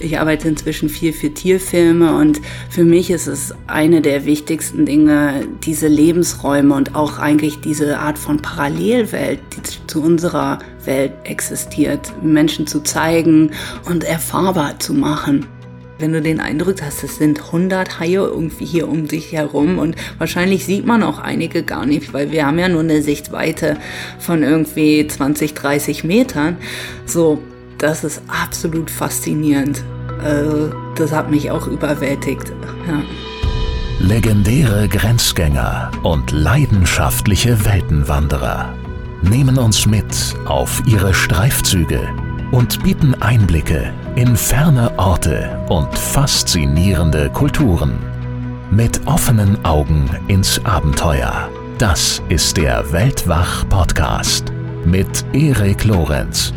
Ich arbeite inzwischen viel für Tierfilme und für mich ist es eine der wichtigsten Dinge, diese Lebensräume und auch eigentlich diese Art von Parallelwelt, die zu unserer Welt existiert, Menschen zu zeigen und erfahrbar zu machen wenn du den Eindruck hast, es sind 100 Haie irgendwie hier um dich herum und wahrscheinlich sieht man auch einige gar nicht, weil wir haben ja nur eine Sichtweite von irgendwie 20, 30 Metern. So, das ist absolut faszinierend. Also, das hat mich auch überwältigt. Ja. Legendäre Grenzgänger und leidenschaftliche Weltenwanderer nehmen uns mit auf ihre Streifzüge und bieten Einblicke in ferne Orte und faszinierende Kulturen. Mit offenen Augen ins Abenteuer. Das ist der Weltwach-Podcast mit Erik Lorenz.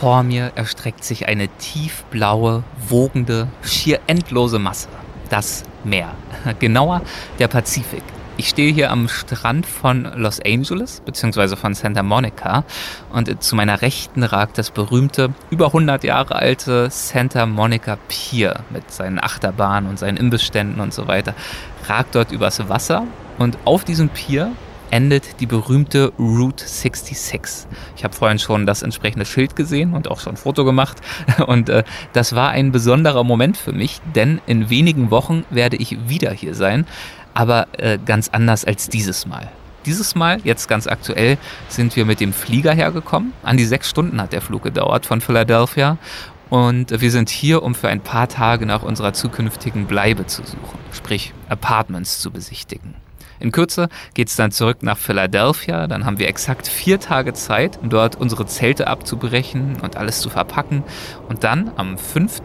Vor mir erstreckt sich eine tiefblaue, wogende, schier endlose Masse. Das Meer. Genauer der Pazifik. Ich stehe hier am Strand von Los Angeles bzw. von Santa Monica und zu meiner Rechten ragt das berühmte, über 100 Jahre alte Santa Monica Pier mit seinen Achterbahnen und seinen Imbissständen und so weiter, ragt dort übers Wasser und auf diesem Pier endet die berühmte Route 66. Ich habe vorhin schon das entsprechende Schild gesehen und auch schon ein Foto gemacht. Und äh, das war ein besonderer Moment für mich, denn in wenigen Wochen werde ich wieder hier sein, aber äh, ganz anders als dieses Mal. Dieses Mal, jetzt ganz aktuell, sind wir mit dem Flieger hergekommen. An die sechs Stunden hat der Flug gedauert von Philadelphia. Und wir sind hier, um für ein paar Tage nach unserer zukünftigen Bleibe zu suchen, sprich Apartments zu besichtigen. In Kürze geht es dann zurück nach Philadelphia. Dann haben wir exakt vier Tage Zeit, um dort unsere Zelte abzubrechen und alles zu verpacken. Und dann am 5.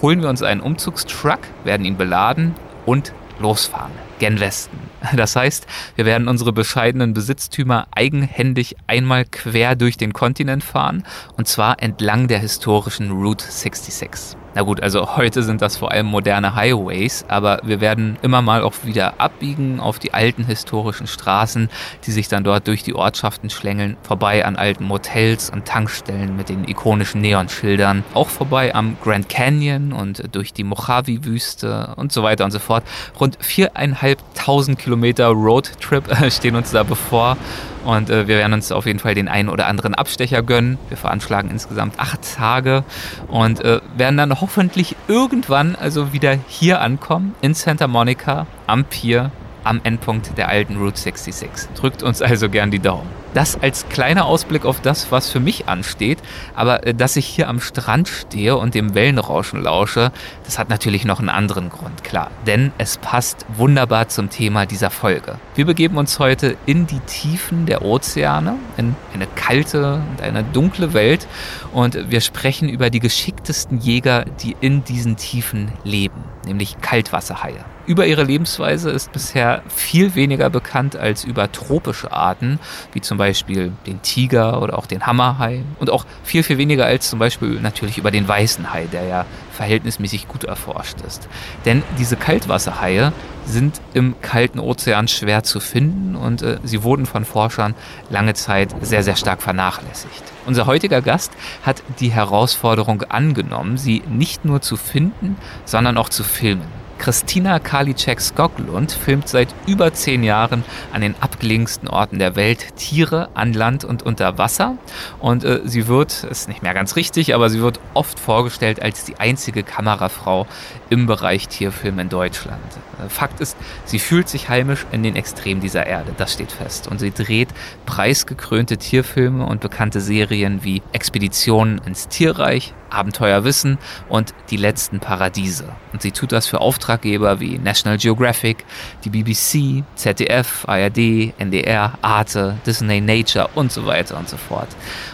holen wir uns einen Umzugstruck, werden ihn beladen und losfahren. Gen Westen. Das heißt, wir werden unsere bescheidenen Besitztümer eigenhändig einmal quer durch den Kontinent fahren und zwar entlang der historischen Route 66. Na gut, also heute sind das vor allem moderne Highways, aber wir werden immer mal auch wieder abbiegen auf die alten historischen Straßen, die sich dann dort durch die Ortschaften schlängeln, vorbei an alten Motels und Tankstellen mit den ikonischen Neonschildern, auch vorbei am Grand Canyon und durch die Mojave-Wüste und so weiter und so fort. Rund viereinhalbtausend Kilometer Roadtrip stehen uns da bevor und äh, wir werden uns auf jeden Fall den einen oder anderen Abstecher gönnen. Wir veranschlagen insgesamt acht Tage und äh, werden dann hoffentlich irgendwann also wieder hier ankommen in Santa Monica am Pier am Endpunkt der alten Route 66. Drückt uns also gern die Daumen. Das als kleiner Ausblick auf das, was für mich ansteht. Aber äh, dass ich hier am Strand stehe und dem Wellenrauschen lausche, das hat natürlich noch einen anderen Grund, klar. Denn es passt wunderbar zum Thema dieser Folge. Wir begeben uns heute in die Tiefen der Ozeane, in eine kalte und eine dunkle Welt. Und wir sprechen über die geschicktesten Jäger, die in diesen Tiefen leben, nämlich Kaltwasserhaie. Über ihre Lebensweise ist bisher viel weniger bekannt als über tropische Arten, wie zum Beispiel den Tiger oder auch den Hammerhai. Und auch viel, viel weniger als zum Beispiel natürlich über den weißen Hai, der ja verhältnismäßig gut erforscht ist. Denn diese Kaltwasserhaie sind im kalten Ozean schwer zu finden und äh, sie wurden von Forschern lange Zeit sehr, sehr stark vernachlässigt. Unser heutiger Gast hat die Herausforderung angenommen, sie nicht nur zu finden, sondern auch zu filmen. Christina Karliczek-Skoglund filmt seit über zehn Jahren an den abgelegensten Orten der Welt Tiere an Land und unter Wasser. Und äh, sie wird, ist nicht mehr ganz richtig, aber sie wird oft vorgestellt als die einzige Kamerafrau im Bereich Tierfilm in Deutschland. Äh, Fakt ist, sie fühlt sich heimisch in den Extremen dieser Erde, das steht fest. Und sie dreht preisgekrönte Tierfilme und bekannte Serien wie Expeditionen ins Tierreich, Abenteuerwissen und Die letzten Paradiese. Und sie tut das für Auftraggeber wie National Geographic, die BBC, ZDF, ARD, NDR, Arte, Disney Nature und so weiter und so fort.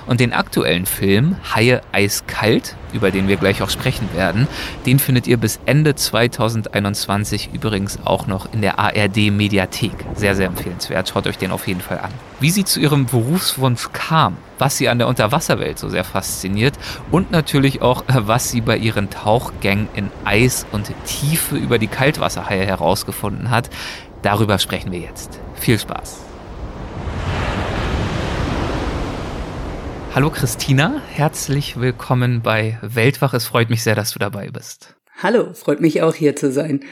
Und den aktuellen Film Haie eiskalt, über den wir gleich auch sprechen werden, den findet ihr bis Ende 2021 übrigens auch noch in der ARD Mediathek. Sehr, sehr empfehlenswert. Schaut euch den auf jeden Fall an. Wie sie zu ihrem Berufswunsch kam, was sie an der Unterwasserwelt so sehr fasziniert und natürlich auch, was sie bei ihren Tauchgängen in Eis und Tiefe über die Kaltwasserhaie herausgefunden hat. Darüber sprechen wir jetzt. Viel Spaß. Hallo Christina, herzlich willkommen bei Weltwach. Es freut mich sehr, dass du dabei bist. Hallo, freut mich auch hier zu sein.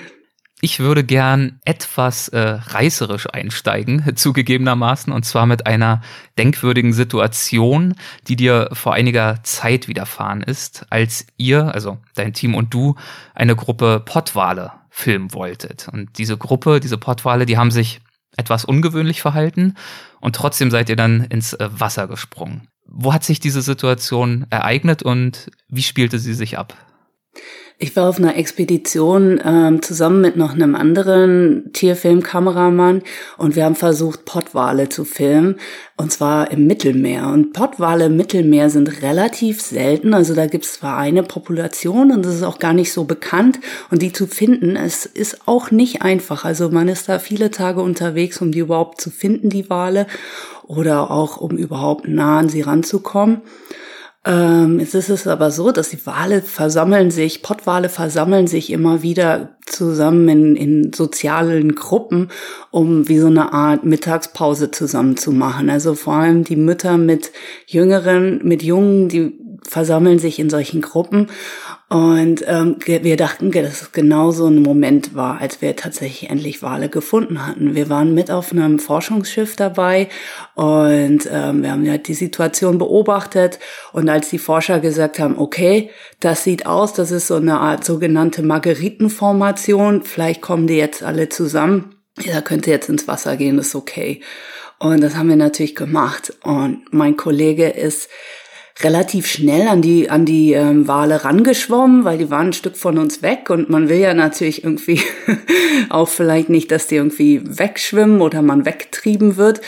Ich würde gern etwas äh, reißerisch einsteigen, zugegebenermaßen, und zwar mit einer denkwürdigen Situation, die dir vor einiger Zeit widerfahren ist, als ihr, also dein Team und du, eine Gruppe Pottwale filmen wolltet. Und diese Gruppe, diese Pottwale, die haben sich etwas ungewöhnlich verhalten und trotzdem seid ihr dann ins äh, Wasser gesprungen. Wo hat sich diese Situation ereignet und wie spielte sie sich ab? Ich war auf einer Expedition ähm, zusammen mit noch einem anderen Tierfilmkameramann und wir haben versucht, Pottwale zu filmen und zwar im Mittelmeer. Und Pottwale im Mittelmeer sind relativ selten, also da gibt es zwar eine Population und das ist auch gar nicht so bekannt und die zu finden, es ist auch nicht einfach. Also man ist da viele Tage unterwegs, um die überhaupt zu finden, die Wale oder auch um überhaupt nah an sie ranzukommen. Ähm, jetzt ist es aber so, dass die Wale versammeln sich, Pottwale versammeln sich immer wieder zusammen in, in sozialen Gruppen, um wie so eine Art Mittagspause zusammen zu machen. Also vor allem die Mütter mit Jüngeren, mit Jungen, die versammeln sich in solchen Gruppen. Und ähm, wir dachten, dass es genau so ein Moment war, als wir tatsächlich endlich Wale gefunden hatten. Wir waren mit auf einem Forschungsschiff dabei und ähm, wir haben ja die Situation beobachtet. Und als die Forscher gesagt haben, okay, das sieht aus, das ist so eine Art sogenannte Margeritenformation, vielleicht kommen die jetzt alle zusammen. Ja, könnte jetzt ins Wasser gehen, ist okay. Und das haben wir natürlich gemacht. Und mein Kollege ist relativ schnell an die an die ähm, Wale rangeschwommen, weil die waren ein Stück von uns weg und man will ja natürlich irgendwie auch vielleicht nicht, dass die irgendwie wegschwimmen oder man wegtrieben wird.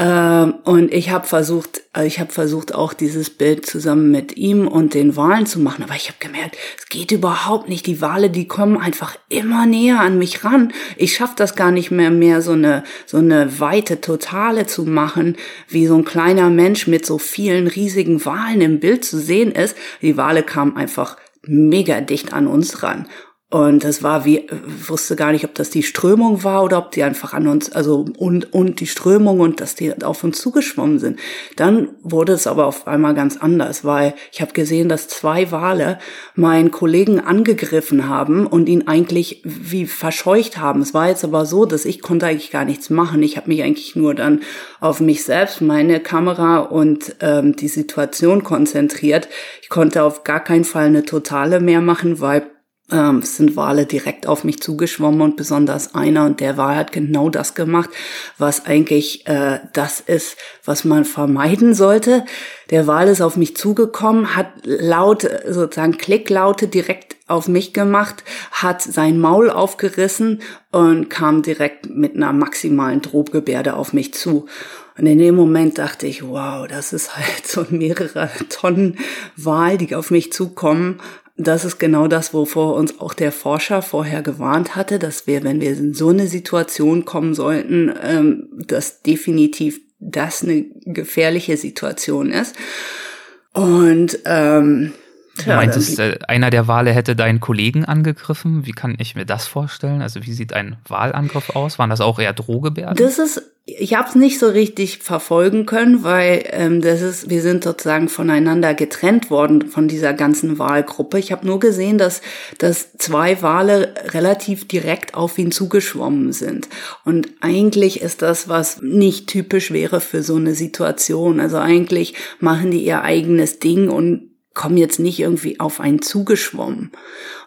Ähm, und ich habe versucht, also ich habe versucht auch dieses Bild zusammen mit ihm und den Walen zu machen, aber ich habe gemerkt, es geht überhaupt nicht. Die Wale, die kommen einfach immer näher an mich ran. Ich schaffe das gar nicht mehr mehr so eine so eine weite totale zu machen, wie so ein kleiner Mensch mit so vielen riesigen Walen Walen im Bild zu sehen ist, die Wale kamen einfach mega dicht an uns ran. Und das war wie, wusste gar nicht, ob das die Strömung war oder ob die einfach an uns, also und, und die Strömung und dass die auf uns zugeschwommen sind. Dann wurde es aber auf einmal ganz anders, weil ich habe gesehen, dass zwei Wale meinen Kollegen angegriffen haben und ihn eigentlich wie verscheucht haben. Es war jetzt aber so, dass ich konnte eigentlich gar nichts machen. Ich habe mich eigentlich nur dann auf mich selbst, meine Kamera und ähm, die Situation konzentriert. Ich konnte auf gar keinen Fall eine totale mehr machen, weil ähm, sind Wale direkt auf mich zugeschwommen und besonders einer und der Wal hat genau das gemacht, was eigentlich äh, das ist, was man vermeiden sollte. Der Wal ist auf mich zugekommen, hat laut, sozusagen Klicklaute direkt auf mich gemacht, hat sein Maul aufgerissen und kam direkt mit einer maximalen Drohgebärde auf mich zu. Und in dem Moment dachte ich, wow, das ist halt so mehrere Tonnen Wal, die auf mich zukommen das ist genau das, wovor uns auch der Forscher vorher gewarnt hatte, dass wir, wenn wir in so eine Situation kommen sollten, ähm, dass definitiv das eine gefährliche Situation ist. Und ähm, Du meintest, äh, einer der Wale hätte deinen Kollegen angegriffen. Wie kann ich mir das vorstellen? Also wie sieht ein Wahlangriff aus? Waren das auch eher Drohgebärden? Das ist, ich habe es nicht so richtig verfolgen können, weil ähm, das ist, wir sind sozusagen voneinander getrennt worden von dieser ganzen Wahlgruppe. Ich habe nur gesehen, dass, dass zwei Wale relativ direkt auf ihn zugeschwommen sind. Und eigentlich ist das, was nicht typisch wäre für so eine Situation. Also eigentlich machen die ihr eigenes Ding und kommen jetzt nicht irgendwie auf einen zugeschwommen.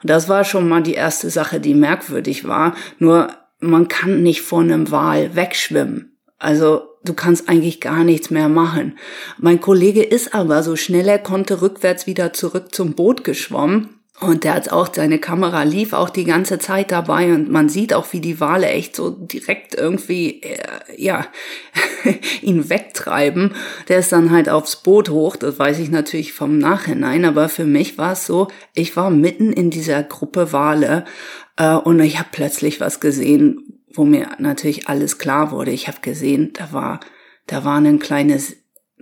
Und das war schon mal die erste Sache, die merkwürdig war. Nur man kann nicht vor einem Wal wegschwimmen. Also du kannst eigentlich gar nichts mehr machen. Mein Kollege ist aber so schnell er konnte rückwärts wieder zurück zum Boot geschwommen und der hat auch, seine Kamera lief auch die ganze Zeit dabei und man sieht auch, wie die Wale echt so direkt irgendwie, äh, ja, ihn wegtreiben. Der ist dann halt aufs Boot hoch, das weiß ich natürlich vom Nachhinein, aber für mich war es so, ich war mitten in dieser Gruppe Wale äh, und ich habe plötzlich was gesehen, wo mir natürlich alles klar wurde. Ich habe gesehen, da war, da war ein kleines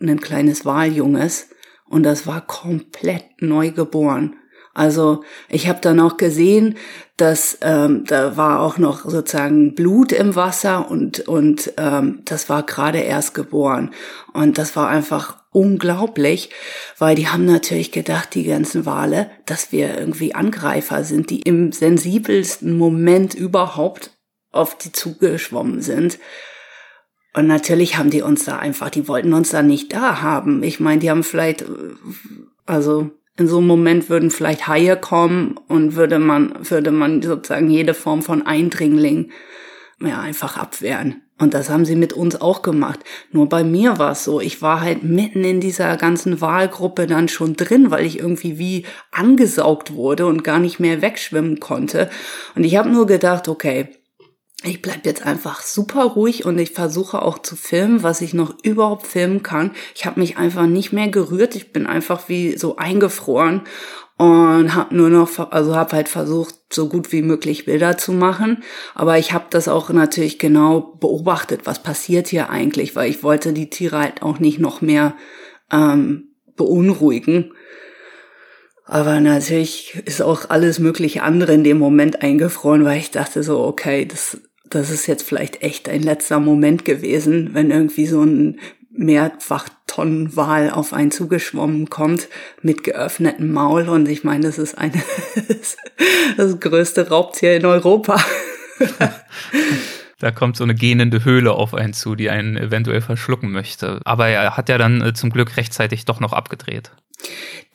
ein kleines Waljunges und das war komplett neu geboren. Also ich habe dann auch gesehen, dass ähm, da war auch noch sozusagen Blut im Wasser und und ähm, das war gerade erst geboren und das war einfach unglaublich, weil die haben natürlich gedacht, die ganzen Wale, dass wir irgendwie Angreifer sind, die im sensibelsten Moment überhaupt auf die zugeschwommen sind. Und natürlich haben die uns da einfach, die wollten uns da nicht da haben. Ich meine, die haben vielleicht, also in so einem Moment würden vielleicht Haie kommen und würde man, würde man sozusagen jede Form von Eindringling ja, einfach abwehren. Und das haben sie mit uns auch gemacht. Nur bei mir war es so, ich war halt mitten in dieser ganzen Wahlgruppe dann schon drin, weil ich irgendwie wie angesaugt wurde und gar nicht mehr wegschwimmen konnte. Und ich habe nur gedacht, okay, ich bleib jetzt einfach super ruhig und ich versuche auch zu filmen, was ich noch überhaupt filmen kann. Ich habe mich einfach nicht mehr gerührt. Ich bin einfach wie so eingefroren und habe nur noch, also habe halt versucht, so gut wie möglich Bilder zu machen. Aber ich habe das auch natürlich genau beobachtet, was passiert hier eigentlich, weil ich wollte die Tiere halt auch nicht noch mehr ähm, beunruhigen. Aber natürlich ist auch alles mögliche andere in dem Moment eingefroren, weil ich dachte so, okay, das, das ist jetzt vielleicht echt ein letzter Moment gewesen, wenn irgendwie so ein mehrfach Tonnen Wal auf einen zugeschwommen kommt mit geöffnetem Maul und ich meine, das ist eine das größte Raubtier in Europa. Da kommt so eine gähnende Höhle auf einen zu, die einen eventuell verschlucken möchte. Aber er hat ja dann äh, zum Glück rechtzeitig doch noch abgedreht.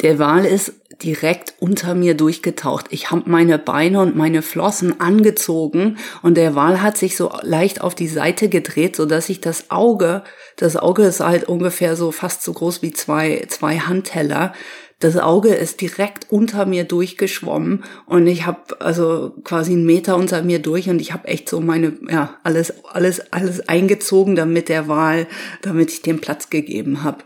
Der Wal ist direkt unter mir durchgetaucht. Ich habe meine Beine und meine Flossen angezogen und der Wal hat sich so leicht auf die Seite gedreht, so dass ich das Auge, das Auge ist halt ungefähr so fast so groß wie zwei, zwei Handteller. Das Auge ist direkt unter mir durchgeschwommen und ich habe also quasi einen Meter unter mir durch und ich habe echt so meine ja alles alles alles eingezogen, damit der Wal, damit ich dem Platz gegeben habe.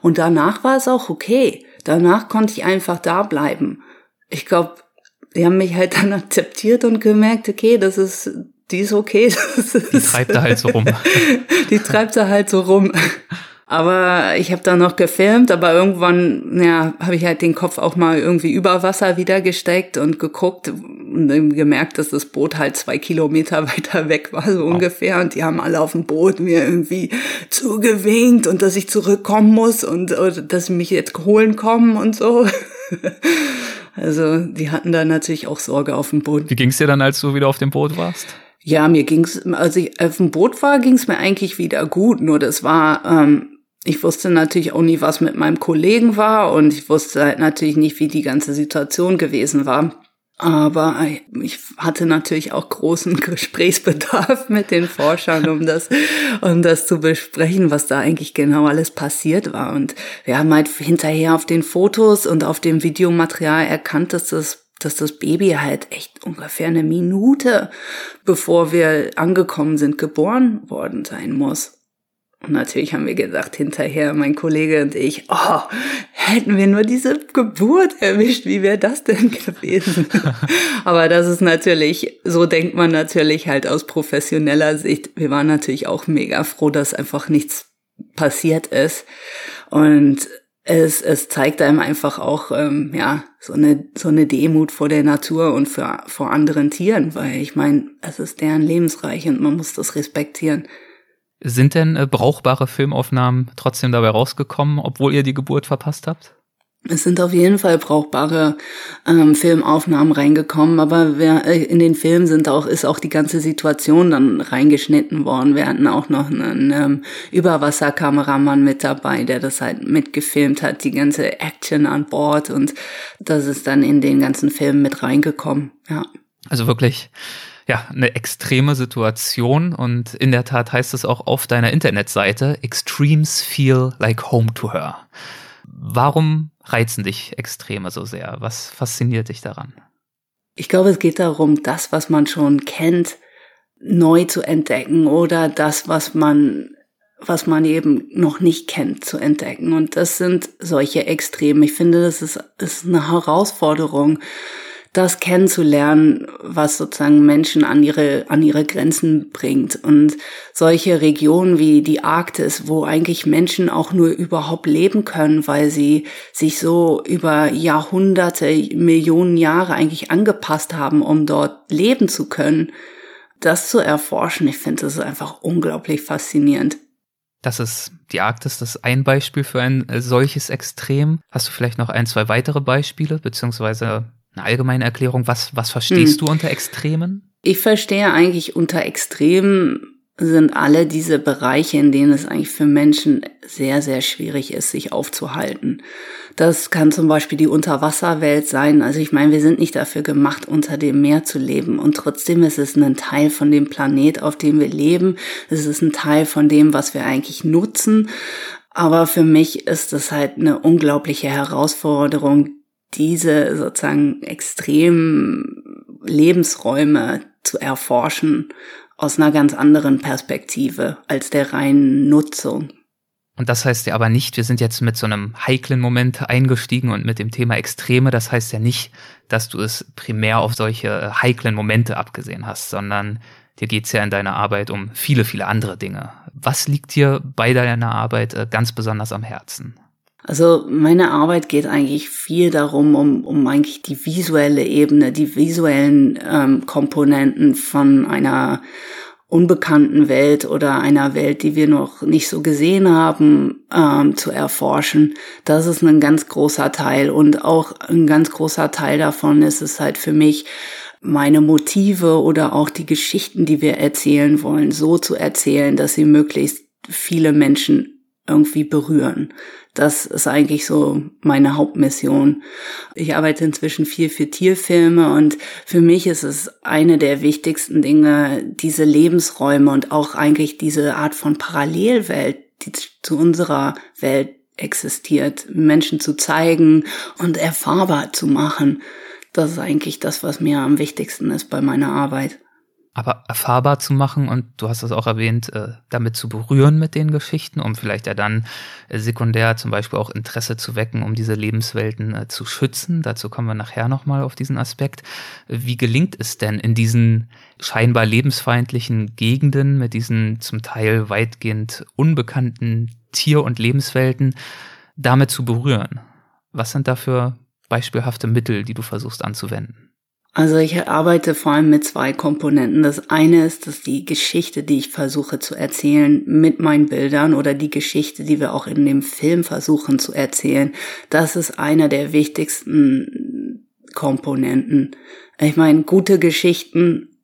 Und danach war es auch okay. Danach konnte ich einfach da bleiben. Ich glaube, die haben mich halt dann akzeptiert und gemerkt, okay, das ist, die ist okay. die treibt da halt so rum. die treibt da halt so rum. Aber ich habe da noch gefilmt, aber irgendwann, ja, habe ich halt den Kopf auch mal irgendwie über Wasser wieder gesteckt und geguckt und gemerkt, dass das Boot halt zwei Kilometer weiter weg war, so ungefähr. Und die haben alle auf dem Boot mir irgendwie zugewinkt und dass ich zurückkommen muss und dass sie mich jetzt holen kommen und so. Also die hatten da natürlich auch Sorge auf dem Boot. Wie ging's dir dann, als du wieder auf dem Boot warst? Ja, mir ging's, als ich auf dem Boot war, ging's mir eigentlich wieder gut. Nur das war ähm, ich wusste natürlich auch nie, was mit meinem Kollegen war und ich wusste halt natürlich nicht, wie die ganze Situation gewesen war. Aber ich hatte natürlich auch großen Gesprächsbedarf mit den Forschern, um das, um das zu besprechen, was da eigentlich genau alles passiert war. Und wir haben halt hinterher auf den Fotos und auf dem Videomaterial erkannt, dass das dass das Baby halt echt ungefähr eine Minute, bevor wir angekommen sind, geboren worden sein muss. Und natürlich haben wir gesagt hinterher, mein Kollege und ich, oh, hätten wir nur diese Geburt erwischt, wie wäre das denn gewesen? Aber das ist natürlich, so denkt man natürlich halt aus professioneller Sicht. Wir waren natürlich auch mega froh, dass einfach nichts passiert ist. Und es, es zeigt einem einfach auch, ähm, ja, so eine, so eine Demut vor der Natur und für, vor anderen Tieren, weil ich meine, es ist deren Lebensreich und man muss das respektieren. Sind denn äh, brauchbare Filmaufnahmen trotzdem dabei rausgekommen, obwohl ihr die Geburt verpasst habt? Es sind auf jeden Fall brauchbare ähm, Filmaufnahmen reingekommen, aber wer, äh, in den Filmen sind auch, ist auch die ganze Situation dann reingeschnitten worden. Wir hatten auch noch einen ähm, Überwasserkameramann mit dabei, der das halt mitgefilmt hat, die ganze Action an Bord und das ist dann in den ganzen Filmen mit reingekommen, ja. Also wirklich ja, eine extreme Situation und in der Tat heißt es auch auf deiner Internetseite, Extremes feel like home to her. Warum reizen dich Extreme so sehr? Was fasziniert dich daran? Ich glaube, es geht darum, das, was man schon kennt, neu zu entdecken oder das, was man was man eben noch nicht kennt, zu entdecken. Und das sind solche Extreme. Ich finde, das ist, ist eine Herausforderung, das kennenzulernen, was sozusagen Menschen an ihre, an ihre Grenzen bringt. Und solche Regionen wie die Arktis, wo eigentlich Menschen auch nur überhaupt leben können, weil sie sich so über Jahrhunderte, Millionen Jahre eigentlich angepasst haben, um dort leben zu können, das zu erforschen, ich finde das einfach unglaublich faszinierend. Das ist die Arktis, das ist ein Beispiel für ein solches Extrem. Hast du vielleicht noch ein, zwei weitere Beispiele, beziehungsweise eine allgemeine Erklärung? Was, was verstehst hm. du unter Extremen? Ich verstehe eigentlich unter Extremen sind alle diese Bereiche, in denen es eigentlich für Menschen sehr, sehr schwierig ist, sich aufzuhalten. Das kann zum Beispiel die Unterwasserwelt sein. Also ich meine, wir sind nicht dafür gemacht, unter dem Meer zu leben. Und trotzdem ist es ein Teil von dem Planet, auf dem wir leben. Es ist ein Teil von dem, was wir eigentlich nutzen. Aber für mich ist es halt eine unglaubliche Herausforderung, diese sozusagen extremen Lebensräume zu erforschen aus einer ganz anderen Perspektive als der reinen Nutzung. Und das heißt ja aber nicht, wir sind jetzt mit so einem heiklen Moment eingestiegen und mit dem Thema Extreme. Das heißt ja nicht, dass du es primär auf solche äh, heiklen Momente abgesehen hast, sondern dir geht's ja in deiner Arbeit um viele, viele andere Dinge. Was liegt dir bei deiner Arbeit äh, ganz besonders am Herzen? Also meine Arbeit geht eigentlich viel darum, um, um eigentlich die visuelle Ebene, die visuellen ähm, Komponenten von einer unbekannten Welt oder einer Welt, die wir noch nicht so gesehen haben, ähm, zu erforschen. Das ist ein ganz großer Teil und auch ein ganz großer Teil davon ist es halt für mich, meine Motive oder auch die Geschichten, die wir erzählen wollen, so zu erzählen, dass sie möglichst viele Menschen irgendwie berühren. Das ist eigentlich so meine Hauptmission. Ich arbeite inzwischen viel für Tierfilme und für mich ist es eine der wichtigsten Dinge, diese Lebensräume und auch eigentlich diese Art von Parallelwelt, die zu unserer Welt existiert, Menschen zu zeigen und erfahrbar zu machen. Das ist eigentlich das, was mir am wichtigsten ist bei meiner Arbeit aber erfahrbar zu machen und du hast es auch erwähnt, äh, damit zu berühren mit den Geschichten, um vielleicht ja dann äh, sekundär zum Beispiel auch Interesse zu wecken, um diese Lebenswelten äh, zu schützen. Dazu kommen wir nachher nochmal auf diesen Aspekt. Wie gelingt es denn in diesen scheinbar lebensfeindlichen Gegenden mit diesen zum Teil weitgehend unbekannten Tier- und Lebenswelten damit zu berühren? Was sind da für beispielhafte Mittel, die du versuchst anzuwenden? Also ich arbeite vor allem mit zwei Komponenten. Das eine ist, dass die Geschichte, die ich versuche zu erzählen mit meinen Bildern oder die Geschichte, die wir auch in dem Film versuchen zu erzählen, das ist einer der wichtigsten Komponenten. Ich meine, gute Geschichten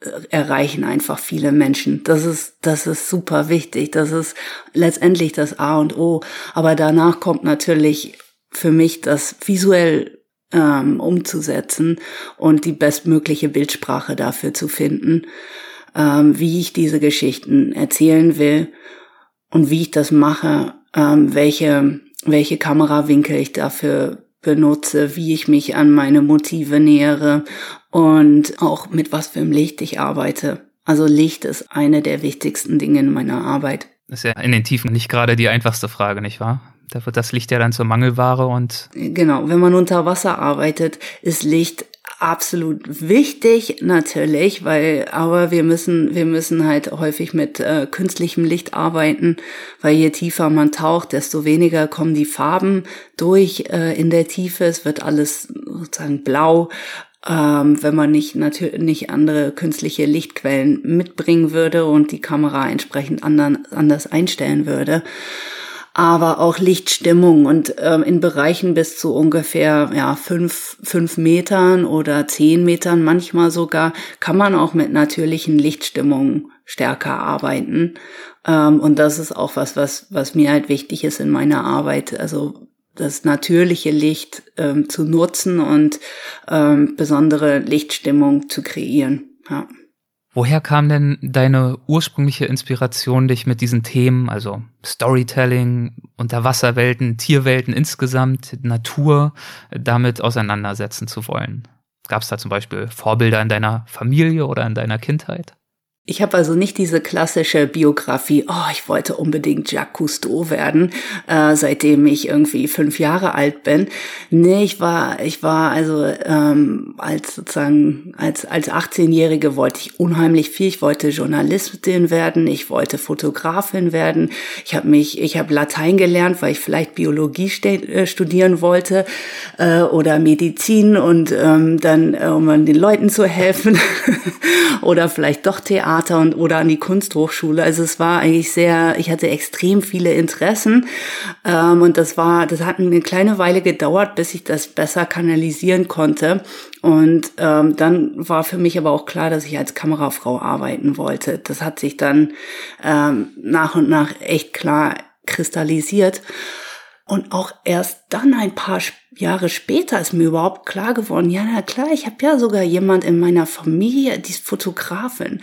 äh, erreichen einfach viele Menschen. Das ist, das ist super wichtig. Das ist letztendlich das A und O. Aber danach kommt natürlich für mich das visuell ähm, umzusetzen und die bestmögliche Bildsprache dafür zu finden, ähm, wie ich diese Geschichten erzählen will und wie ich das mache, ähm, welche, welche Kamerawinkel ich dafür benutze, wie ich mich an meine Motive nähere und auch mit was für einem Licht ich arbeite. Also Licht ist eine der wichtigsten Dinge in meiner Arbeit. Das ist ja in den Tiefen nicht gerade die einfachste Frage, nicht wahr? Da wird das Licht ja dann zur Mangelware und. Genau, wenn man unter Wasser arbeitet, ist Licht absolut wichtig natürlich, weil aber wir müssen wir müssen halt häufig mit äh, künstlichem Licht arbeiten, weil je tiefer man taucht, desto weniger kommen die Farben durch äh, in der Tiefe. Es wird alles sozusagen blau. Ähm, wenn man nicht natürlich nicht andere künstliche Lichtquellen mitbringen würde und die Kamera entsprechend andern, anders einstellen würde aber auch Lichtstimmung und ähm, in Bereichen bis zu ungefähr ja fünf fünf Metern oder zehn Metern manchmal sogar kann man auch mit natürlichen Lichtstimmungen stärker arbeiten ähm, und das ist auch was was was mir halt wichtig ist in meiner Arbeit also das natürliche Licht ähm, zu nutzen und ähm, besondere Lichtstimmung zu kreieren ja. Woher kam denn deine ursprüngliche Inspiration, dich mit diesen Themen, also Storytelling, Unterwasserwelten, Tierwelten insgesamt, Natur, damit auseinandersetzen zu wollen? Gab es da zum Beispiel Vorbilder in deiner Familie oder in deiner Kindheit? Ich habe also nicht diese klassische Biografie, oh, ich wollte unbedingt Jacques Cousteau werden, äh, seitdem ich irgendwie fünf Jahre alt bin. Nee, ich war, ich war also ähm, als sozusagen, als, als 18-Jährige wollte ich unheimlich viel. Ich wollte Journalistin werden, ich wollte Fotografin werden. Ich habe mich, ich habe Latein gelernt, weil ich vielleicht Biologie äh, studieren wollte äh, oder Medizin und ähm, dann, äh, um den Leuten zu helfen oder vielleicht doch Theater Theater und oder an die Kunsthochschule. Also es war eigentlich sehr, ich hatte extrem viele Interessen ähm, und das war, das hat eine kleine Weile gedauert, bis ich das besser kanalisieren konnte. Und ähm, dann war für mich aber auch klar, dass ich als Kamerafrau arbeiten wollte. Das hat sich dann ähm, nach und nach echt klar kristallisiert. Und auch erst dann ein paar Jahre später ist mir überhaupt klar geworden, ja, na klar, ich habe ja sogar jemand in meiner Familie, die ist Fotografin.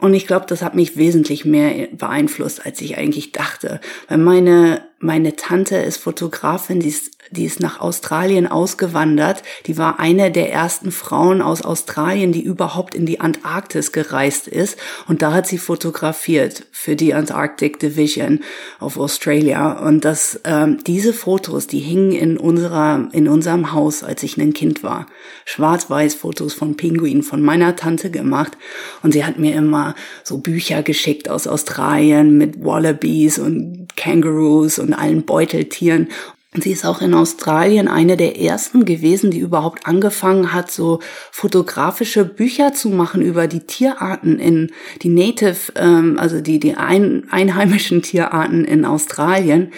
Und ich glaube, das hat mich wesentlich mehr beeinflusst, als ich eigentlich dachte. Weil meine, meine Tante ist Fotografin, die ist die ist nach Australien ausgewandert. Die war eine der ersten Frauen aus Australien, die überhaupt in die Antarktis gereist ist. Und da hat sie fotografiert für die Antarctic Division of Australia. Und das, ähm, diese Fotos, die hingen in unserer, in unserem Haus, als ich ein Kind war. Schwarz-Weiß Fotos von Pinguinen von meiner Tante gemacht. Und sie hat mir immer so Bücher geschickt aus Australien mit Wallabies und Kangaroos und allen Beuteltieren. Sie ist auch in Australien eine der ersten gewesen, die überhaupt angefangen hat, so fotografische Bücher zu machen über die Tierarten in die Native, ähm, also die, die ein, einheimischen Tierarten in Australien.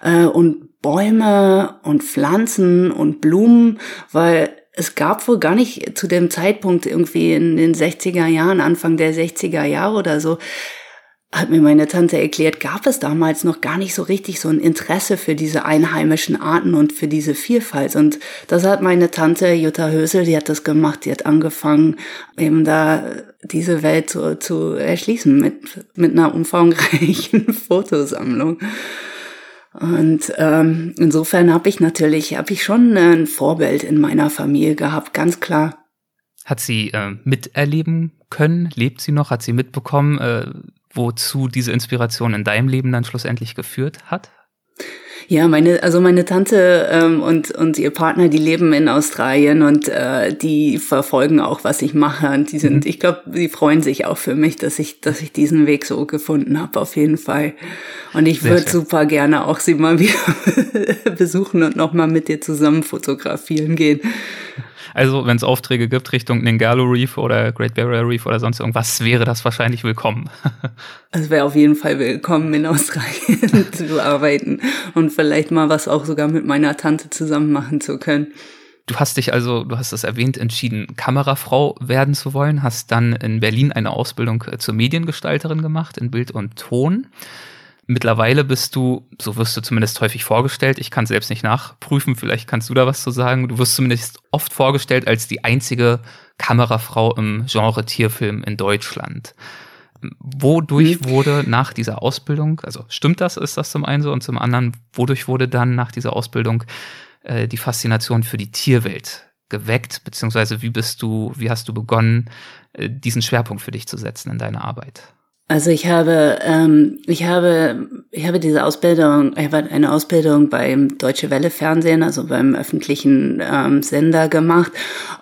Äh, und Bäume und Pflanzen und Blumen, weil es gab wohl gar nicht zu dem Zeitpunkt irgendwie in den 60er Jahren, Anfang der 60er Jahre oder so, hat mir meine Tante erklärt, gab es damals noch gar nicht so richtig so ein Interesse für diese einheimischen Arten und für diese Vielfalt. Und das hat meine Tante Jutta Hösel, die hat das gemacht, die hat angefangen, eben da diese Welt zu, zu erschließen mit, mit einer umfangreichen Fotosammlung. Und ähm, insofern habe ich natürlich, habe ich schon ein Vorbild in meiner Familie gehabt, ganz klar. Hat sie äh, miterleben können? Lebt sie noch? Hat sie mitbekommen, äh, wozu diese Inspiration in deinem Leben dann schlussendlich geführt hat? Ja, meine, also meine Tante ähm, und, und ihr Partner, die leben in Australien und äh, die verfolgen auch, was ich mache. Und die sind, mhm. ich glaube, die freuen sich auch für mich, dass ich, dass ich diesen Weg so gefunden habe, auf jeden Fall. Und ich würde super gerne auch sie mal wieder besuchen und nochmal mit dir zusammen fotografieren gehen. Also, wenn es Aufträge gibt Richtung Ningalo Reef oder Great Barrier Reef oder sonst irgendwas, wäre das wahrscheinlich willkommen. Es wäre auf jeden Fall willkommen, in Australien zu arbeiten und vielleicht mal was auch sogar mit meiner Tante zusammen machen zu können. Du hast dich also, du hast es erwähnt, entschieden, Kamerafrau werden zu wollen, hast dann in Berlin eine Ausbildung zur Mediengestalterin gemacht in Bild und Ton. Mittlerweile bist du, so wirst du zumindest häufig vorgestellt, ich kann selbst nicht nachprüfen, vielleicht kannst du da was zu sagen, du wirst zumindest oft vorgestellt als die einzige Kamerafrau im Genre Tierfilm in Deutschland. Wodurch mhm. wurde nach dieser Ausbildung, also stimmt das, ist das zum einen so und zum anderen, wodurch wurde dann nach dieser Ausbildung äh, die Faszination für die Tierwelt geweckt, beziehungsweise wie bist du, wie hast du begonnen, äh, diesen Schwerpunkt für dich zu setzen in deiner Arbeit? Also ich habe, ähm, ich habe, ich habe diese Ausbildung, ich habe eine Ausbildung beim Deutsche Welle Fernsehen, also beim öffentlichen ähm, Sender gemacht.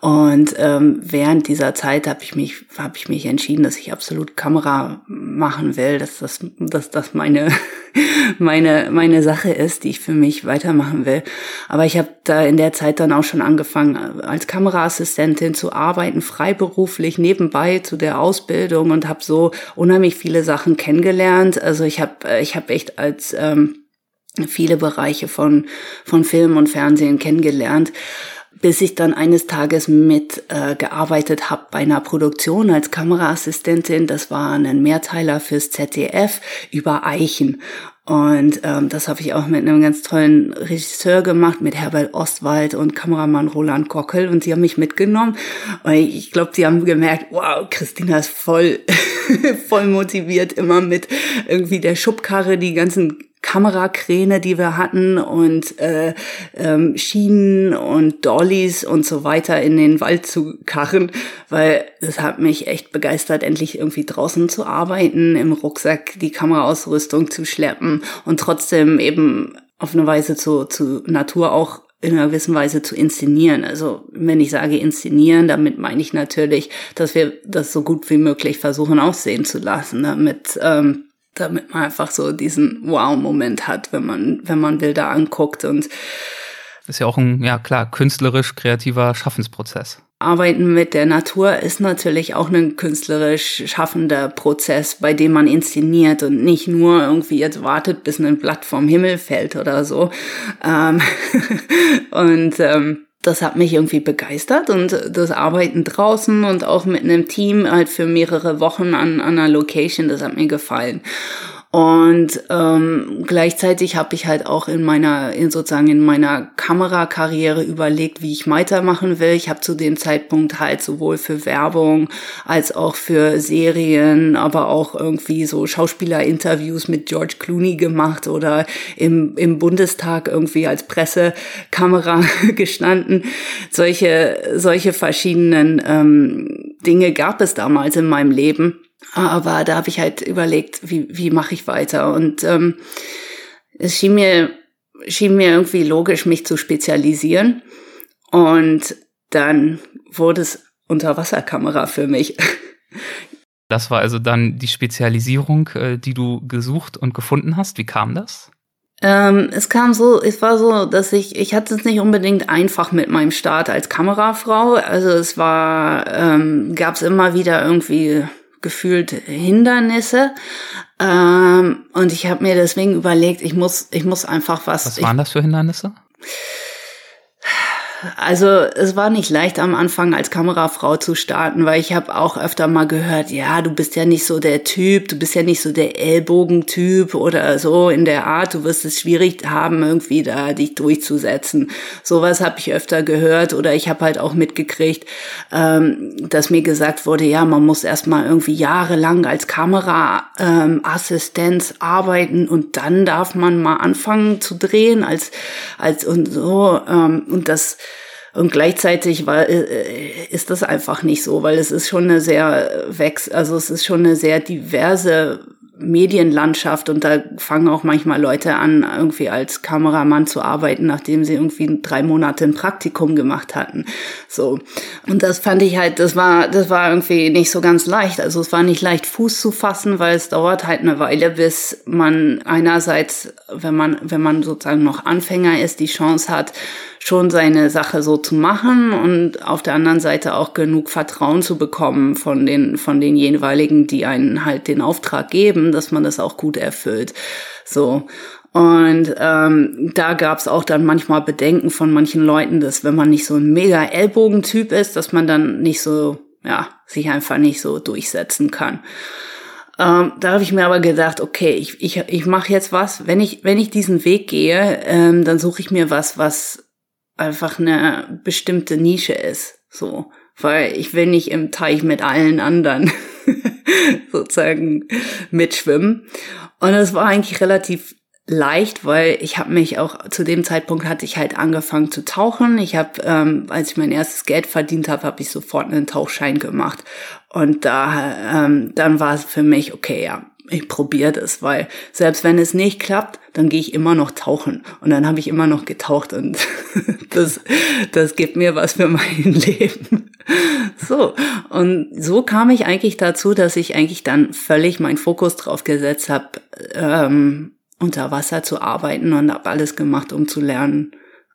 Und ähm, während dieser Zeit habe ich mich, habe ich mich entschieden, dass ich absolut Kamera machen will, dass das, dass das meine meine, meine Sache ist, die ich für mich weitermachen will. Aber ich habe da in der Zeit dann auch schon angefangen, als Kameraassistentin zu arbeiten, freiberuflich nebenbei zu der Ausbildung und habe so unheimlich viele Sachen kennengelernt. Also ich habe ich hab echt als ähm, viele Bereiche von, von Film und Fernsehen kennengelernt bis ich dann eines Tages mit äh, gearbeitet habe bei einer Produktion als Kameraassistentin. Das war ein Mehrteiler fürs ZDF über Eichen. Und ähm, das habe ich auch mit einem ganz tollen Regisseur gemacht, mit Herbert Ostwald und Kameramann Roland Gockel. Und sie haben mich mitgenommen. Und ich glaube, sie haben gemerkt, wow, Christina ist voll, voll motiviert, immer mit irgendwie der Schubkarre die ganzen Kamerakräne, die wir hatten und äh, ähm, Schienen und Dollys und so weiter in den Wald zu karren, weil es hat mich echt begeistert, endlich irgendwie draußen zu arbeiten, im Rucksack die Kameraausrüstung zu schleppen und trotzdem eben auf eine Weise zu, zu Natur auch in einer gewissen Weise zu inszenieren. Also wenn ich sage inszenieren, damit meine ich natürlich, dass wir das so gut wie möglich versuchen aussehen zu lassen, damit ähm, damit man einfach so diesen Wow-Moment hat, wenn man wenn man Bilder anguckt und ist ja auch ein ja klar künstlerisch kreativer Schaffensprozess. Arbeiten mit der Natur ist natürlich auch ein künstlerisch schaffender Prozess, bei dem man inszeniert und nicht nur irgendwie jetzt wartet, bis ein Blatt vom Himmel fällt oder so. Ähm und ähm, das hat mich irgendwie begeistert und das Arbeiten draußen und auch mit einem Team halt für mehrere Wochen an, an einer Location, das hat mir gefallen. Und ähm, gleichzeitig habe ich halt auch in meiner, in sozusagen in meiner Kamerakarriere überlegt, wie ich weitermachen will. Ich habe zu dem Zeitpunkt halt sowohl für Werbung als auch für Serien, aber auch irgendwie so Schauspielerinterviews mit George Clooney gemacht oder im, im Bundestag irgendwie als Pressekamera gestanden. Solche, solche verschiedenen ähm, Dinge gab es damals in meinem Leben. Aber da habe ich halt überlegt, wie, wie mache ich weiter? Und ähm, es schien mir, schien mir irgendwie logisch, mich zu spezialisieren. Und dann wurde es Unterwasserkamera für mich. Das war also dann die Spezialisierung, äh, die du gesucht und gefunden hast. Wie kam das? Ähm, es kam so, es war so, dass ich, ich hatte es nicht unbedingt einfach mit meinem Start als Kamerafrau. Also es war, ähm, gab es immer wieder irgendwie gefühlt Hindernisse. Ähm, und ich habe mir deswegen überlegt, ich muss, ich muss einfach was. Was waren das für Hindernisse? Also es war nicht leicht am Anfang als Kamerafrau zu starten, weil ich habe auch öfter mal gehört, ja, du bist ja nicht so der Typ, du bist ja nicht so der Ellbogentyp oder so in der Art, du wirst es schwierig haben, irgendwie da dich durchzusetzen. Sowas habe ich öfter gehört oder ich habe halt auch mitgekriegt, ähm, dass mir gesagt wurde, ja, man muss erstmal irgendwie jahrelang als Kameraassistenz ähm, arbeiten und dann darf man mal anfangen zu drehen als als und so ähm, und das und gleichzeitig war, äh, ist das einfach nicht so, weil es ist schon eine sehr wechs, also es ist schon eine sehr diverse Medienlandschaft und da fangen auch manchmal Leute an, irgendwie als Kameramann zu arbeiten, nachdem sie irgendwie drei Monate ein Praktikum gemacht hatten. So. Und das fand ich halt, das war, das war irgendwie nicht so ganz leicht. Also es war nicht leicht Fuß zu fassen, weil es dauert halt eine Weile, bis man einerseits, wenn man, wenn man sozusagen noch Anfänger ist, die Chance hat, schon seine Sache so zu machen und auf der anderen Seite auch genug Vertrauen zu bekommen von den, von den jeweiligen, die einen halt den Auftrag geben, dass man das auch gut erfüllt. So. Und ähm, da gab's auch dann manchmal Bedenken von manchen Leuten, dass wenn man nicht so ein mega Ellbogentyp ist, dass man dann nicht so, ja, sich einfach nicht so durchsetzen kann. Ähm, da habe ich mir aber gedacht, okay, ich, ich, ich mache jetzt was. Wenn ich, wenn ich diesen Weg gehe, ähm, dann suche ich mir was, was einfach eine bestimmte Nische ist. So, weil ich will nicht im Teich mit allen anderen sozusagen mitschwimmen. Und es war eigentlich relativ leicht, weil ich habe mich auch zu dem Zeitpunkt hatte ich halt angefangen zu tauchen. Ich habe, ähm, als ich mein erstes Geld verdient habe, habe ich sofort einen Tauchschein gemacht. Und da ähm, dann war es für mich okay, ja, ich probiere das, weil selbst wenn es nicht klappt, dann gehe ich immer noch tauchen und dann habe ich immer noch getaucht und das, das gibt mir was für mein Leben. So, und so kam ich eigentlich dazu, dass ich eigentlich dann völlig meinen Fokus drauf gesetzt habe, ähm, unter Wasser zu arbeiten und habe alles gemacht, um zu lernen,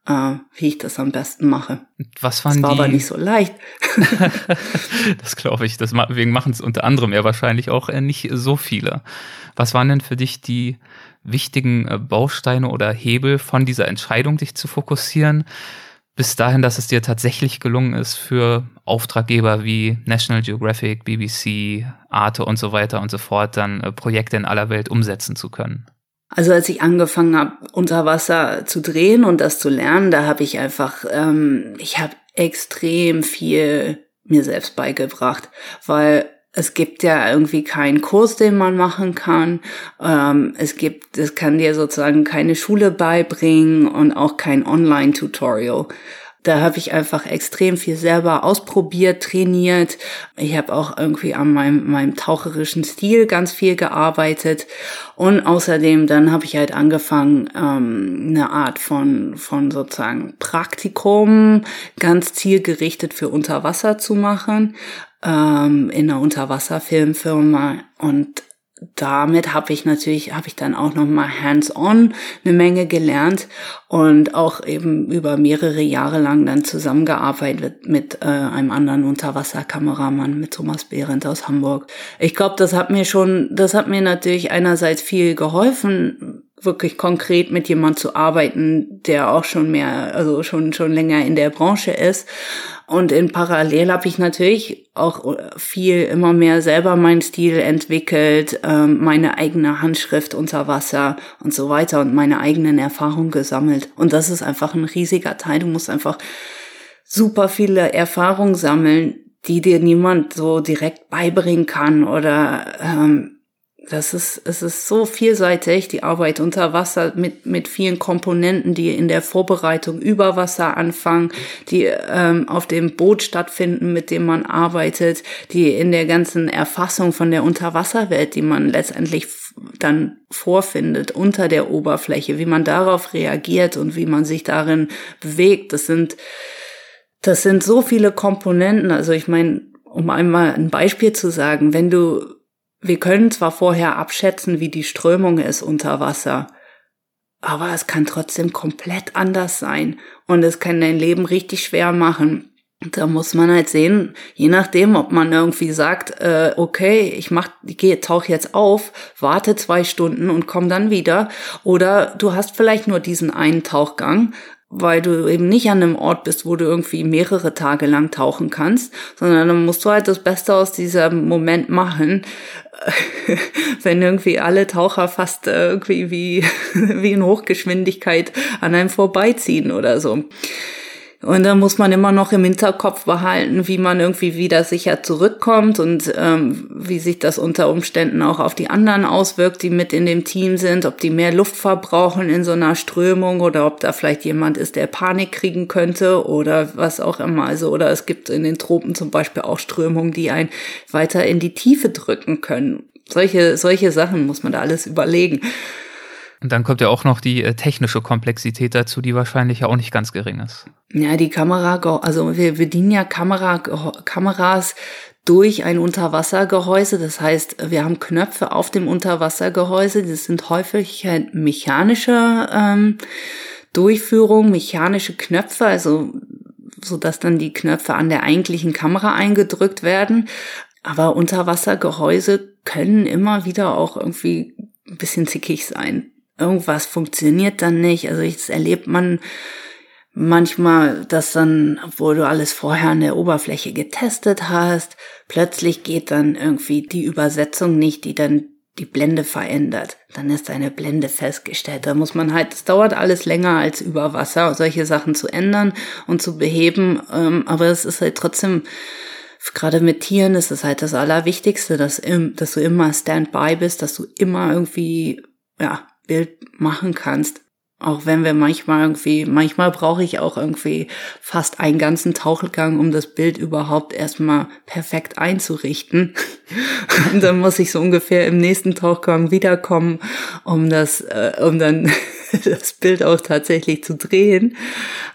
äh, wie ich das am besten mache. Was waren das war die? aber nicht so leicht. das glaube ich. Deswegen machen es unter anderem ja wahrscheinlich auch äh, nicht so viele. Was waren denn für dich die wichtigen äh, Bausteine oder Hebel von dieser Entscheidung, dich zu fokussieren? Bis dahin, dass es dir tatsächlich gelungen ist, für Auftraggeber wie National Geographic, BBC, Arte und so weiter und so fort dann äh, Projekte in aller Welt umsetzen zu können. Also als ich angefangen habe, unter Wasser zu drehen und das zu lernen, da habe ich einfach, ähm, ich habe extrem viel mir selbst beigebracht, weil es gibt ja irgendwie keinen Kurs, den man machen kann. Ähm, es gibt, es kann dir sozusagen keine Schule beibringen und auch kein Online-Tutorial. Da habe ich einfach extrem viel selber ausprobiert, trainiert. Ich habe auch irgendwie an meinem, meinem taucherischen Stil ganz viel gearbeitet. Und außerdem dann habe ich halt angefangen, ähm, eine Art von, von sozusagen Praktikum ganz zielgerichtet für Unterwasser zu machen ähm, in einer Unterwasserfilmfirma und damit habe ich natürlich, habe ich dann auch nochmal hands-on eine Menge gelernt und auch eben über mehrere Jahre lang dann zusammengearbeitet mit äh, einem anderen Unterwasserkameramann, mit Thomas Behrendt aus Hamburg. Ich glaube, das hat mir schon, das hat mir natürlich einerseits viel geholfen, wirklich konkret mit jemand zu arbeiten, der auch schon mehr, also schon, schon länger in der Branche ist. Und in Parallel habe ich natürlich auch viel immer mehr selber meinen Stil entwickelt, ähm, meine eigene Handschrift unter Wasser und so weiter und meine eigenen Erfahrungen gesammelt. Und das ist einfach ein riesiger Teil. Du musst einfach super viele Erfahrungen sammeln, die dir niemand so direkt beibringen kann oder ähm, das ist, es ist so vielseitig, die Arbeit unter Wasser mit, mit vielen Komponenten, die in der Vorbereitung über Wasser anfangen, die ähm, auf dem Boot stattfinden, mit dem man arbeitet, die in der ganzen Erfassung von der Unterwasserwelt, die man letztendlich dann vorfindet unter der Oberfläche, wie man darauf reagiert und wie man sich darin bewegt. Das sind, das sind so viele Komponenten. Also ich meine, um einmal ein Beispiel zu sagen, wenn du wir können zwar vorher abschätzen, wie die Strömung ist unter Wasser, aber es kann trotzdem komplett anders sein und es kann dein Leben richtig schwer machen. Da muss man halt sehen, je nachdem, ob man irgendwie sagt, äh, okay, ich mach, ich tauch jetzt auf, warte zwei Stunden und komm dann wieder, oder du hast vielleicht nur diesen einen Tauchgang, weil du eben nicht an einem Ort bist, wo du irgendwie mehrere Tage lang tauchen kannst, sondern dann musst du halt das Beste aus diesem Moment machen. Wenn irgendwie alle Taucher fast irgendwie wie, wie in Hochgeschwindigkeit an einem vorbeiziehen oder so. Und da muss man immer noch im Hinterkopf behalten, wie man irgendwie wieder sicher zurückkommt und ähm, wie sich das unter Umständen auch auf die anderen auswirkt, die mit in dem Team sind, ob die mehr Luft verbrauchen in so einer Strömung oder ob da vielleicht jemand ist, der Panik kriegen könnte oder was auch immer. Also, oder es gibt in den Tropen zum Beispiel auch Strömungen, die einen weiter in die Tiefe drücken können. Solche, solche Sachen muss man da alles überlegen. Und dann kommt ja auch noch die äh, technische Komplexität dazu, die wahrscheinlich ja auch nicht ganz gering ist. Ja, die Kamera, also wir bedienen ja Kamera, Kameras durch ein Unterwassergehäuse. Das heißt, wir haben Knöpfe auf dem Unterwassergehäuse. Das sind häufig mechanische ähm, Durchführung, mechanische Knöpfe, also so dass dann die Knöpfe an der eigentlichen Kamera eingedrückt werden. Aber Unterwassergehäuse können immer wieder auch irgendwie ein bisschen zickig sein irgendwas funktioniert dann nicht. Also das erlebt man manchmal, dass dann, obwohl du alles vorher an der Oberfläche getestet hast, plötzlich geht dann irgendwie die Übersetzung nicht, die dann die Blende verändert. Dann ist eine Blende festgestellt. Da muss man halt, es dauert alles länger als über Wasser, solche Sachen zu ändern und zu beheben. Ähm, aber es ist halt trotzdem, gerade mit Tieren ist es halt das Allerwichtigste, dass, dass du immer Standby bist, dass du immer irgendwie, ja, Bild machen kannst. Auch wenn wir manchmal irgendwie, manchmal brauche ich auch irgendwie fast einen ganzen Tauchgang, um das Bild überhaupt erstmal perfekt einzurichten. Und dann muss ich so ungefähr im nächsten Tauchgang wiederkommen, um das, äh, um dann das Bild auch tatsächlich zu drehen.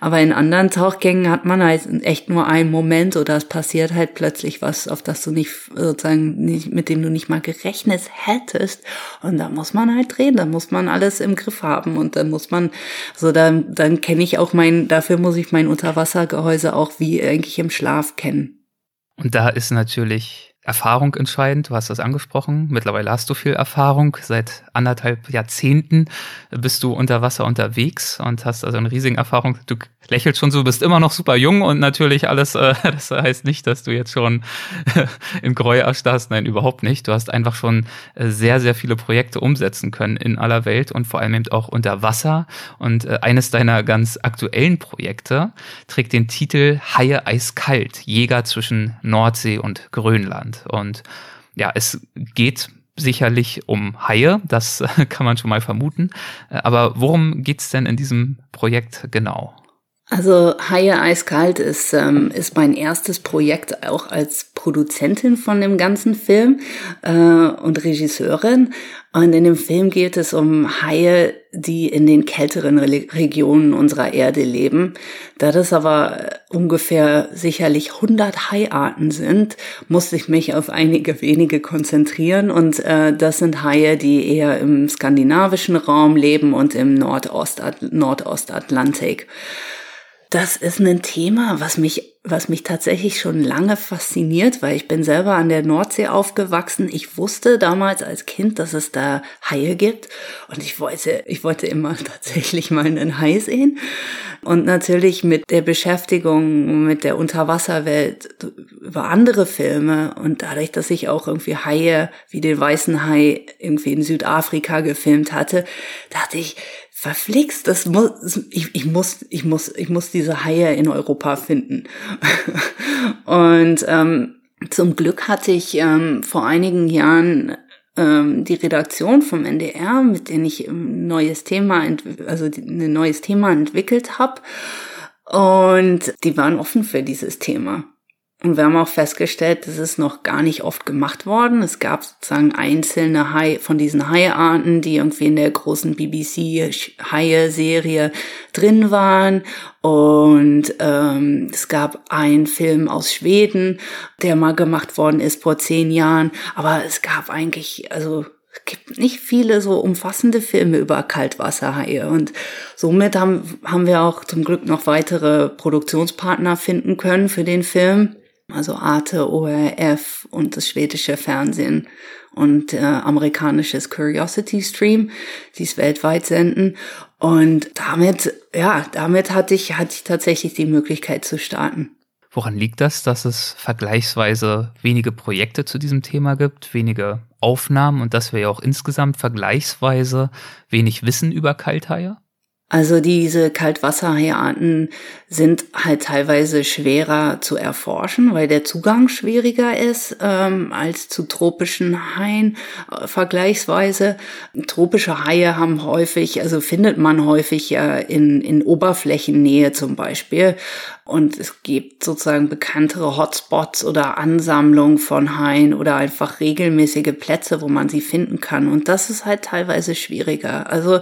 Aber in anderen Tauchgängen hat man halt echt nur einen Moment oder es passiert halt plötzlich was, auf das du nicht sozusagen nicht, mit dem du nicht mal gerechnet hättest. Und da muss man halt drehen, da muss man alles im Griff haben und dann muss man, so dann, dann kenne ich auch mein, dafür muss ich mein Unterwassergehäuse auch wie eigentlich im Schlaf kennen. Und da ist natürlich Erfahrung entscheidend. Du hast das angesprochen. Mittlerweile hast du viel Erfahrung. Seit anderthalb Jahrzehnten bist du unter Wasser unterwegs und hast also eine riesige Erfahrung. Du lächelst schon so, bist immer noch super jung und natürlich alles, äh, das heißt nicht, dass du jetzt schon in Gräu erstarrst. Nein, überhaupt nicht. Du hast einfach schon äh, sehr, sehr viele Projekte umsetzen können in aller Welt und vor allem eben auch unter Wasser. Und äh, eines deiner ganz aktuellen Projekte trägt den Titel Haie eiskalt, Jäger zwischen Nordsee und Grönland. Interessant. Und ja, es geht sicherlich um Haie, das kann man schon mal vermuten. Aber worum geht's denn in diesem Projekt genau? Also Haie eiskalt ist, ähm, ist mein erstes Projekt auch als Produzentin von dem ganzen Film äh, und Regisseurin. Und in dem Film geht es um Haie, die in den kälteren Re Regionen unserer Erde leben. Da das aber ungefähr sicherlich 100 Haiarten sind, musste ich mich auf einige wenige konzentrieren. Und äh, das sind Haie, die eher im skandinavischen Raum leben und im Nordost Nordostatlantik. Das ist ein Thema, was mich, was mich tatsächlich schon lange fasziniert, weil ich bin selber an der Nordsee aufgewachsen. Ich wusste damals als Kind, dass es da Haie gibt und ich wollte, ich wollte immer tatsächlich mal einen Hai sehen. Und natürlich mit der Beschäftigung mit der Unterwasserwelt über andere Filme und dadurch, dass ich auch irgendwie Haie wie den weißen Hai irgendwie in Südafrika gefilmt hatte, dachte ich, verflixt, das muss, ich, ich muss, ich muss, ich muss diese Haie in Europa finden. und ähm, zum Glück hatte ich ähm, vor einigen Jahren ähm, die Redaktion vom NDR, mit denen ich ein neues Thema, also ein neues Thema entwickelt habe. Und die waren offen für dieses Thema. Und wir haben auch festgestellt, das ist noch gar nicht oft gemacht worden. Es gab sozusagen einzelne Hai von diesen Haiarten, die irgendwie in der großen BBC Haie-Serie drin waren. Und ähm, es gab einen Film aus Schweden, der mal gemacht worden ist vor zehn Jahren. Aber es gab eigentlich, also es gibt nicht viele so umfassende Filme über Kaltwasserhaie und somit haben, haben wir auch zum Glück noch weitere Produktionspartner finden können für den Film also Arte, ORF und das schwedische Fernsehen und äh, amerikanisches Curiosity Stream, die es weltweit senden. Und damit, ja, damit hatte ich, hatte ich tatsächlich die Möglichkeit zu starten. Woran liegt das, dass es vergleichsweise wenige Projekte zu diesem Thema gibt, wenige Aufnahmen und dass wir ja auch insgesamt vergleichsweise wenig Wissen über Kalthaie? Also diese Kaltwasserhaiarten sind halt teilweise schwerer zu erforschen, weil der Zugang schwieriger ist ähm, als zu tropischen Haien äh, vergleichsweise. Tropische Haie haben häufig, also findet man häufig ja in, in Oberflächennähe zum Beispiel. Und es gibt sozusagen bekanntere Hotspots oder Ansammlungen von Haien oder einfach regelmäßige Plätze, wo man sie finden kann. Und das ist halt teilweise schwieriger. Also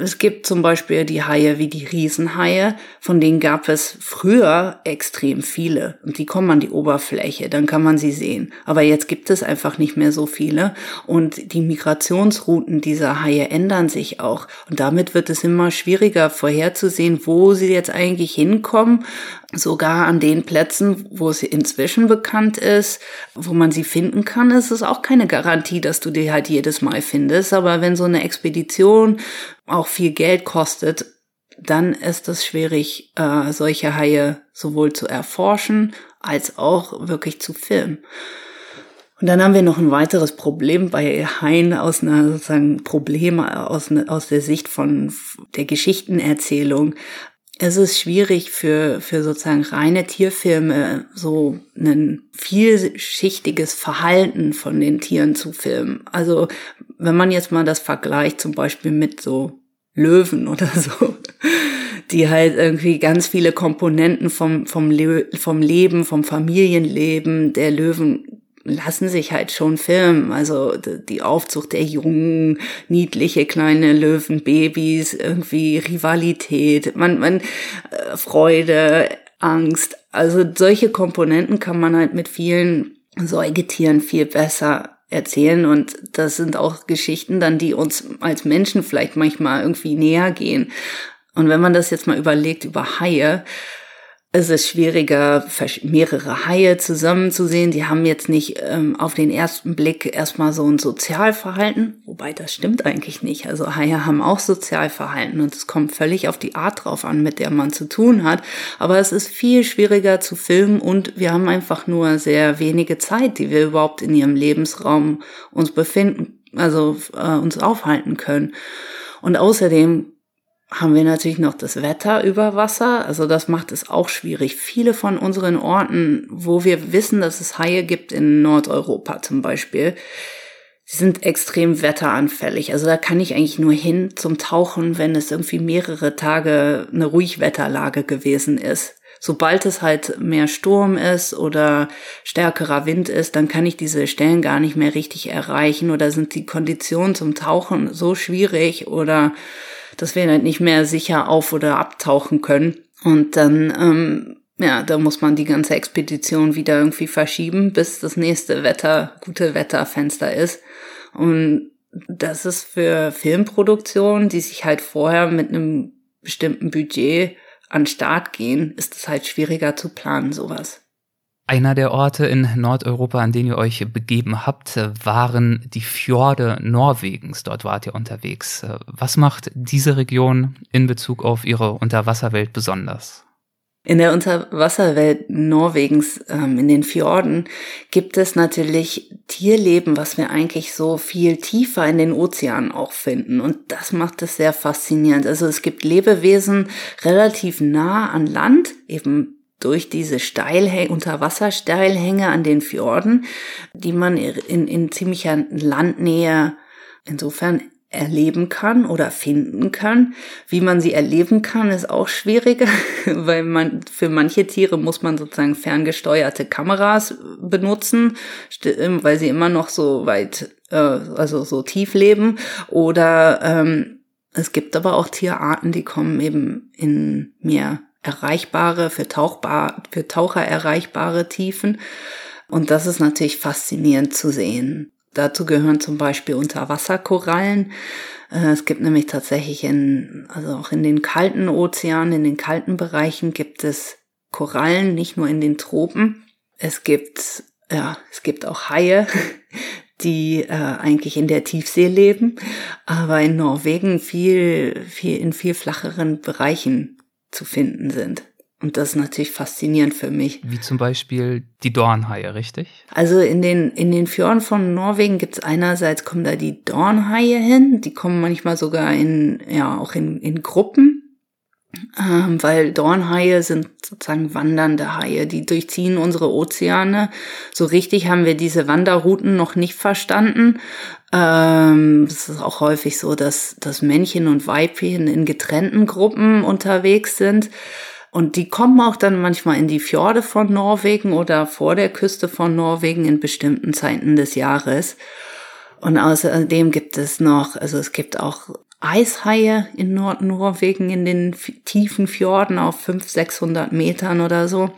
es gibt zum Beispiel die Haie wie die Riesenhaie, von denen gab es früher extrem viele. Und die kommen an die Oberfläche, dann kann man sie sehen. Aber jetzt gibt es einfach nicht mehr so viele. Und die Migrationsrouten dieser Haie ändern sich auch. Und damit wird es immer schwieriger vorherzusehen, wo sie jetzt eigentlich hinkommen. Sogar an den Plätzen, wo sie inzwischen bekannt ist, wo man sie finden kann, ist es auch keine Garantie, dass du die halt jedes Mal findest. Aber wenn so eine Expedition auch viel Geld kostet, dann ist es schwierig, äh, solche Haie sowohl zu erforschen als auch wirklich zu filmen. Und dann haben wir noch ein weiteres Problem bei Haien aus einer sozusagen Problem aus, aus der Sicht von der Geschichtenerzählung es ist schwierig für, für sozusagen reine Tierfilme so ein vielschichtiges Verhalten von den Tieren zu filmen. Also wenn man jetzt mal das vergleicht zum Beispiel mit so Löwen oder so, die halt irgendwie ganz viele Komponenten vom, vom, Le vom Leben, vom Familienleben der Löwen lassen sich halt schon filmen. Also die Aufzucht der jungen, niedliche kleine Löwenbabys, irgendwie Rivalität, man, man, äh, Freude, Angst. Also solche Komponenten kann man halt mit vielen Säugetieren viel besser erzählen und das sind auch Geschichten dann, die uns als Menschen vielleicht manchmal irgendwie näher gehen. Und wenn man das jetzt mal überlegt über Haie, es ist schwieriger, mehrere Haie zusammenzusehen. Die haben jetzt nicht ähm, auf den ersten Blick erstmal so ein Sozialverhalten, wobei das stimmt eigentlich nicht. Also Haie haben auch Sozialverhalten und es kommt völlig auf die Art drauf an, mit der man zu tun hat. Aber es ist viel schwieriger zu filmen und wir haben einfach nur sehr wenige Zeit, die wir überhaupt in ihrem Lebensraum uns befinden, also äh, uns aufhalten können. Und außerdem haben wir natürlich noch das Wetter über Wasser. Also das macht es auch schwierig. Viele von unseren Orten, wo wir wissen, dass es Haie gibt in Nordeuropa zum Beispiel, sind extrem wetteranfällig. Also da kann ich eigentlich nur hin zum Tauchen, wenn es irgendwie mehrere Tage eine Ruhigwetterlage gewesen ist. Sobald es halt mehr Sturm ist oder stärkerer Wind ist, dann kann ich diese Stellen gar nicht mehr richtig erreichen oder sind die Konditionen zum Tauchen so schwierig oder dass wir halt nicht mehr sicher auf- oder abtauchen können. Und dann, ähm, ja, da muss man die ganze Expedition wieder irgendwie verschieben, bis das nächste Wetter, gute Wetterfenster ist. Und das ist für Filmproduktionen, die sich halt vorher mit einem bestimmten Budget an Start gehen, ist es halt schwieriger zu planen, sowas. Einer der Orte in Nordeuropa, an denen ihr euch begeben habt, waren die Fjorde Norwegens. Dort wart ihr unterwegs. Was macht diese Region in Bezug auf ihre Unterwasserwelt besonders? In der Unterwasserwelt Norwegens, ähm, in den Fjorden, gibt es natürlich Tierleben, was wir eigentlich so viel tiefer in den Ozeanen auch finden. Und das macht es sehr faszinierend. Also es gibt Lebewesen relativ nah an Land, eben durch diese Steilhänge, Unterwassersteilhänge an den Fjorden, die man in, in ziemlicher Landnähe insofern erleben kann oder finden kann. Wie man sie erleben kann, ist auch schwieriger, weil man für manche Tiere muss man sozusagen ferngesteuerte Kameras benutzen, weil sie immer noch so weit, äh, also so tief leben. Oder ähm, es gibt aber auch Tierarten, die kommen eben in mehr erreichbare, für, Tauchbar, für Taucher erreichbare Tiefen. Und das ist natürlich faszinierend zu sehen. Dazu gehören zum Beispiel Unterwasserkorallen. Äh, es gibt nämlich tatsächlich in, also auch in den kalten Ozeanen, in den kalten Bereichen gibt es Korallen, nicht nur in den Tropen. Es gibt, ja, es gibt auch Haie, die äh, eigentlich in der Tiefsee leben, aber in Norwegen viel, viel, in viel flacheren Bereichen zu finden sind. Und das ist natürlich faszinierend für mich. Wie zum Beispiel die Dornhaie, richtig? Also in den, in den Fjorden von Norwegen gibt es einerseits kommen da die Dornhaie hin, die kommen manchmal sogar in, ja, auch in, in Gruppen. Ähm, weil Dornhaie sind sozusagen wandernde Haie, die durchziehen unsere Ozeane. So richtig haben wir diese Wanderrouten noch nicht verstanden. Ähm, es ist auch häufig so, dass, dass Männchen und Weibchen in getrennten Gruppen unterwegs sind. Und die kommen auch dann manchmal in die Fjorde von Norwegen oder vor der Küste von Norwegen in bestimmten Zeiten des Jahres. Und außerdem gibt es noch, also es gibt auch Eishaie in Nordnorwegen in den tiefen Fjorden auf 500, 600 Metern oder so.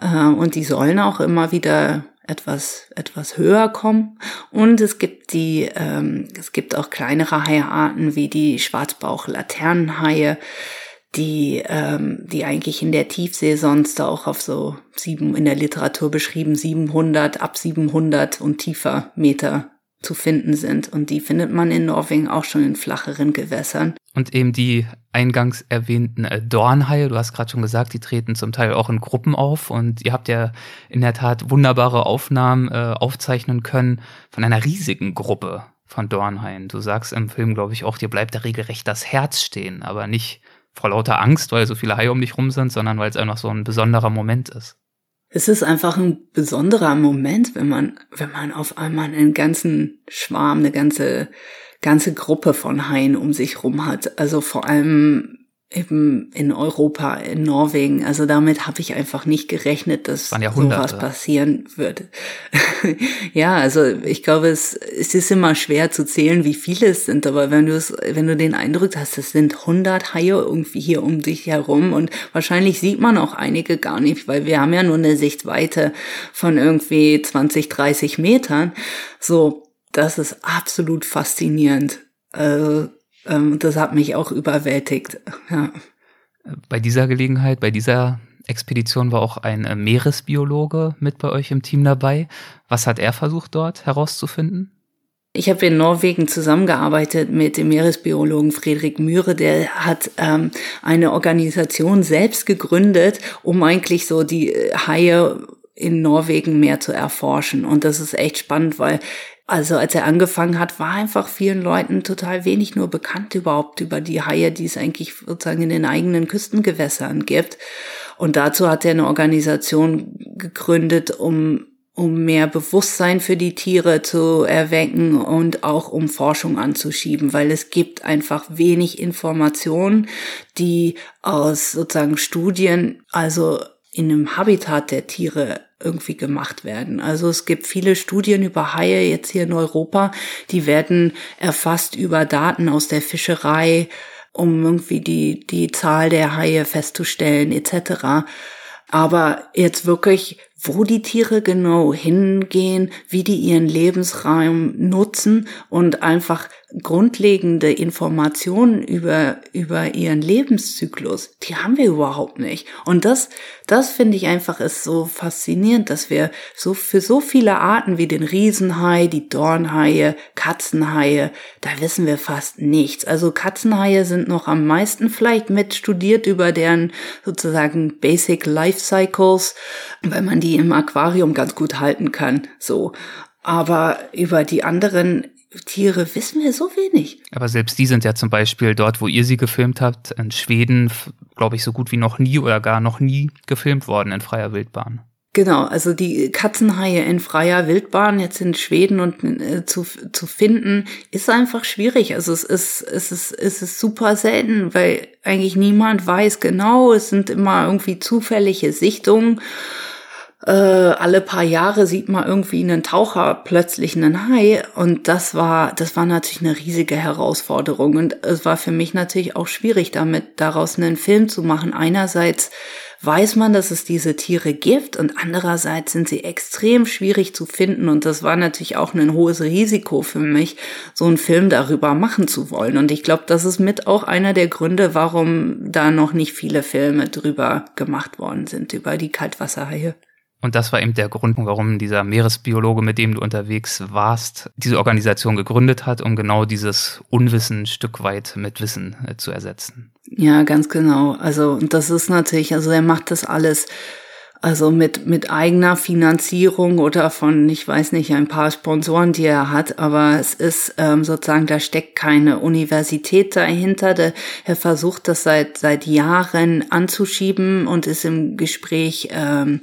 Äh, und die sollen auch immer wieder etwas, etwas höher kommen. Und es gibt die, ähm, es gibt auch kleinere Haiarten wie die Schwarzbauch-Laternenhaie, die, ähm, die eigentlich in der Tiefsee sonst auch auf so sieben, in der Literatur beschrieben, 700, ab 700 und tiefer Meter zu finden sind. Und die findet man in Norwegen auch schon in flacheren Gewässern. Und eben die eingangs erwähnten äh, Dornhaie, du hast gerade schon gesagt, die treten zum Teil auch in Gruppen auf. Und ihr habt ja in der Tat wunderbare Aufnahmen äh, aufzeichnen können von einer riesigen Gruppe von Dornhaien. Du sagst im Film, glaube ich, auch, dir bleibt da regelrecht das Herz stehen, aber nicht vor lauter Angst, weil so viele Haie um dich rum sind, sondern weil es einfach so ein besonderer Moment ist. Es ist einfach ein besonderer Moment, wenn man, wenn man auf einmal einen ganzen Schwarm, eine ganze, ganze Gruppe von Haien um sich rum hat. Also vor allem eben in Europa, in Norwegen. Also damit habe ich einfach nicht gerechnet, dass sowas passieren würde. ja, also ich glaube, es, es ist immer schwer zu zählen, wie viele es sind, aber wenn du es, wenn du den Eindruck hast, es sind 100 Haie irgendwie hier um dich herum und wahrscheinlich sieht man auch einige gar nicht, weil wir haben ja nur eine Sichtweite von irgendwie 20, 30 Metern. So, das ist absolut faszinierend. Also, ähm, das hat mich auch überwältigt. Ja. Bei dieser Gelegenheit, bei dieser Expedition war auch ein äh, Meeresbiologe mit bei euch im Team dabei. Was hat er versucht dort herauszufinden? Ich habe in Norwegen zusammengearbeitet mit dem Meeresbiologen Friedrich Mühre, der hat ähm, eine Organisation selbst gegründet, um eigentlich so die Haie in Norwegen mehr zu erforschen. Und das ist echt spannend, weil also als er angefangen hat, war einfach vielen Leuten total wenig nur bekannt überhaupt über die Haie, die es eigentlich sozusagen in den eigenen Küstengewässern gibt. Und dazu hat er eine Organisation gegründet, um um mehr Bewusstsein für die Tiere zu erwecken und auch um Forschung anzuschieben, weil es gibt einfach wenig Informationen, die aus sozusagen Studien, also in einem Habitat der Tiere irgendwie gemacht werden. Also es gibt viele Studien über Haie jetzt hier in Europa, die werden erfasst über Daten aus der Fischerei, um irgendwie die, die Zahl der Haie festzustellen etc. Aber jetzt wirklich wo die Tiere genau hingehen, wie die ihren Lebensraum nutzen und einfach grundlegende Informationen über, über ihren Lebenszyklus, die haben wir überhaupt nicht. Und das, das finde ich einfach ist so faszinierend, dass wir so für so viele Arten wie den Riesenhai, die Dornhaie, Katzenhaie, da wissen wir fast nichts. Also Katzenhaie sind noch am meisten vielleicht mit studiert über deren sozusagen Basic Life Cycles, weil man die im Aquarium ganz gut halten kann, so. Aber über die anderen Tiere wissen wir so wenig. Aber selbst die sind ja zum Beispiel dort, wo ihr sie gefilmt habt, in Schweden, glaube ich, so gut wie noch nie oder gar noch nie gefilmt worden in freier Wildbahn. Genau, also die Katzenhaie in freier Wildbahn jetzt in Schweden und äh, zu, zu finden, ist einfach schwierig. Also es ist, es ist, es ist super selten, weil eigentlich niemand weiß genau, es sind immer irgendwie zufällige Sichtungen äh, alle paar Jahre sieht man irgendwie einen Taucher plötzlich einen Hai und das war das war natürlich eine riesige Herausforderung und es war für mich natürlich auch schwierig damit daraus einen Film zu machen. Einerseits weiß man, dass es diese Tiere gibt und andererseits sind sie extrem schwierig zu finden und das war natürlich auch ein hohes Risiko für mich, so einen Film darüber machen zu wollen und ich glaube, das ist mit auch einer der Gründe, warum da noch nicht viele Filme drüber gemacht worden sind über die Kaltwasserhaie. Und das war eben der Grund, warum dieser Meeresbiologe, mit dem du unterwegs warst, diese Organisation gegründet hat, um genau dieses Unwissen ein Stück weit mit Wissen äh, zu ersetzen. Ja, ganz genau. Also das ist natürlich, also er macht das alles also mit, mit eigener Finanzierung oder von, ich weiß nicht, ein paar Sponsoren, die er hat, aber es ist ähm, sozusagen, da steckt keine Universität dahinter. Der, er versucht das seit, seit Jahren anzuschieben und ist im Gespräch ähm,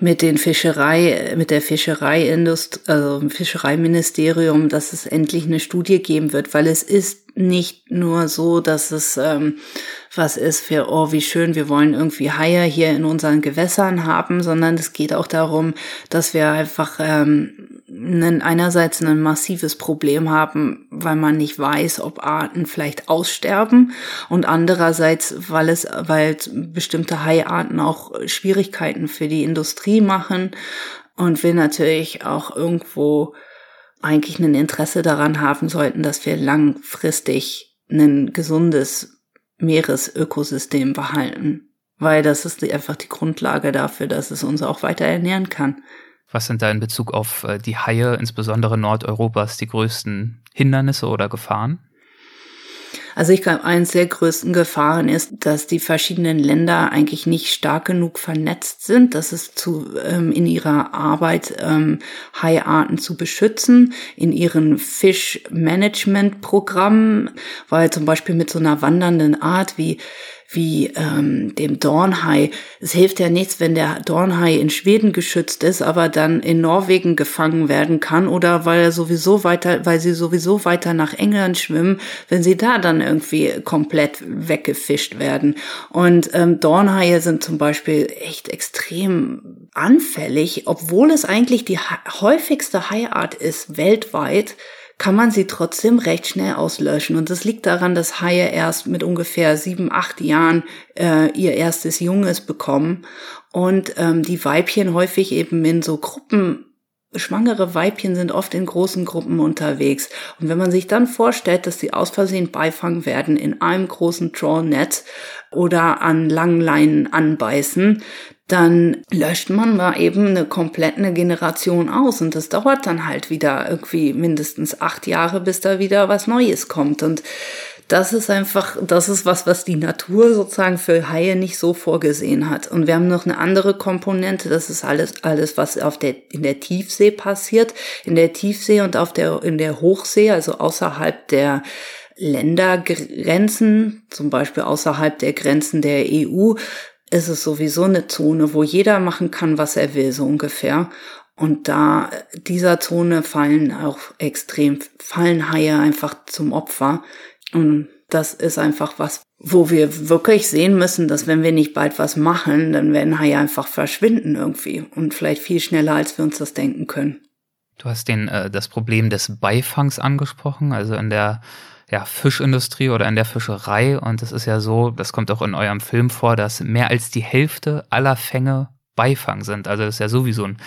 mit den Fischerei, mit der Fischereiindustrie, also im Fischereiministerium, dass es endlich eine Studie geben wird, weil es ist nicht nur so, dass es ähm, was ist für, oh, wie schön, wir wollen irgendwie Haie hier in unseren Gewässern haben, sondern es geht auch darum, dass wir einfach ähm, einen, einerseits ein massives Problem haben, weil man nicht weiß, ob Arten vielleicht aussterben und andererseits, weil es, weil bestimmte Haiarten auch Schwierigkeiten für die Industrie machen und wir natürlich auch irgendwo eigentlich ein Interesse daran haben sollten, dass wir langfristig ein gesundes Meeresökosystem behalten, weil das ist einfach die Grundlage dafür, dass es uns auch weiter ernähren kann. Was sind da in Bezug auf äh, die Haie, insbesondere Nordeuropas, die größten Hindernisse oder Gefahren? Also ich glaube, eines der größten Gefahren ist, dass die verschiedenen Länder eigentlich nicht stark genug vernetzt sind, dass es zu ähm, in ihrer Arbeit ähm, Haiarten zu beschützen, in ihren Fischmanagement-Programmen, weil zum Beispiel mit so einer wandernden Art wie wie ähm, dem Dornhai. Es hilft ja nichts, wenn der Dornhai in Schweden geschützt ist, aber dann in Norwegen gefangen werden kann oder weil er sowieso weiter, weil sie sowieso weiter nach England schwimmen, wenn sie da dann irgendwie komplett weggefischt werden. Und ähm, Dornhaie sind zum Beispiel echt extrem anfällig, obwohl es eigentlich die häufigste Haiart ist weltweit kann man sie trotzdem recht schnell auslöschen. Und das liegt daran, dass Haie erst mit ungefähr sieben, acht Jahren äh, ihr erstes Junges bekommen und ähm, die Weibchen häufig eben in so Gruppen Schwangere Weibchen sind oft in großen Gruppen unterwegs. Und wenn man sich dann vorstellt, dass sie aus Versehen beifangen werden in einem großen Trollnetz oder an langen Leinen anbeißen, dann löscht man mal eben eine komplette Generation aus und das dauert dann halt wieder irgendwie mindestens acht Jahre, bis da wieder was Neues kommt und das ist einfach, das ist was, was die Natur sozusagen für Haie nicht so vorgesehen hat. Und wir haben noch eine andere Komponente, das ist alles, alles, was auf der, in der Tiefsee passiert. In der Tiefsee und auf der, in der Hochsee, also außerhalb der Ländergrenzen, zum Beispiel außerhalb der Grenzen der EU, ist es sowieso eine Zone, wo jeder machen kann, was er will, so ungefähr. Und da dieser Zone fallen auch extrem, fallen Haie einfach zum Opfer. Und das ist einfach was, wo wir wirklich sehen müssen, dass wenn wir nicht bald was machen, dann werden Haie einfach verschwinden irgendwie und vielleicht viel schneller, als wir uns das denken können. Du hast den, äh, das Problem des Beifangs angesprochen, also in der ja, Fischindustrie oder in der Fischerei. Und es ist ja so, das kommt auch in eurem Film vor, dass mehr als die Hälfte aller Fänge Beifang sind. Also das ist ja sowieso ein